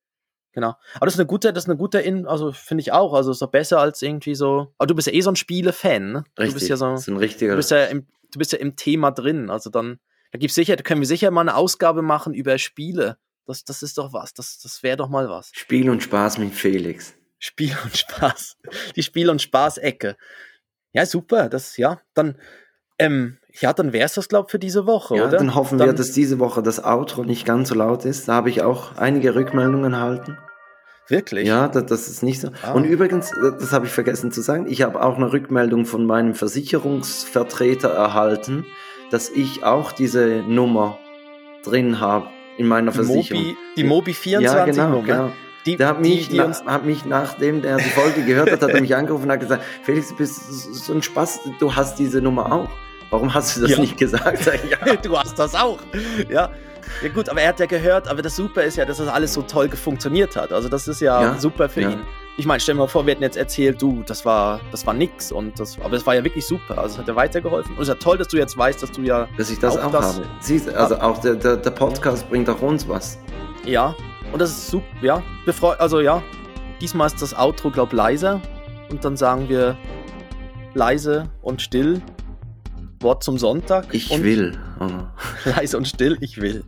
genau. Aber das ist eine gute, das ist eine gute, In also finde ich auch, also ist doch besser als irgendwie so, aber du bist ja eh so ein Spiele-Fan, ne? Richtig, du bist ja so, ist ein richtiger. Du bist ja im, du bist ja im Thema drin, also dann, da gibt's sicher, da können wir sicher mal eine Ausgabe machen über Spiele. Das, das ist doch was, das, das wäre doch mal was. Spiel und Spaß mit Felix. Spiel und Spaß. Die Spiel- und Spaß-Ecke. Ja, super, das, ja, dann, ähm, ja, dann wäre es das, glaube ich, für diese Woche, ja, oder? Dann hoffen dann, wir, dass diese Woche das Outro nicht ganz so laut ist. Da habe ich auch einige Rückmeldungen erhalten. Wirklich? Ja, das, das ist nicht so. Ah. Und übrigens, das habe ich vergessen zu sagen, ich habe auch eine Rückmeldung von meinem Versicherungsvertreter erhalten, dass ich auch diese Nummer drin habe in meiner die Versicherung. Mobi, die Mobi 24 ja, genau, Nummer. Genau. Die, der hat mich, die, die na, hat mich, nachdem der die Folge gehört hat, hat er mich angerufen und hat gesagt, Felix, du bist so ein Spaß, du hast diese Nummer auch. Warum hast du das ja. nicht gesagt? ja. Du hast das auch. Ja. Ja gut, aber er hat ja gehört, aber das Super ist ja, dass das alles so toll funktioniert hat. Also das ist ja, ja super für ja. ihn. Ich meine, stell dir mal vor, wir hätten jetzt erzählt, du, das war, das war nix und das, aber es war ja wirklich super. Also es hat ja weitergeholfen. Und es ist ja toll, dass du jetzt weißt, dass du ja. Dass ich das auch, auch das habe. Siehst, also auch der, der, der Podcast bringt auch uns was. Ja, und das ist super, ja. Befreu also ja, diesmal ist das Outro, glaub leiser. Und dann sagen wir leise und still Wort zum Sonntag. Ich will. Leise und still, ich will.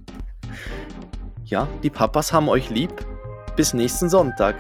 Ja, die Papas haben euch lieb. Bis nächsten Sonntag.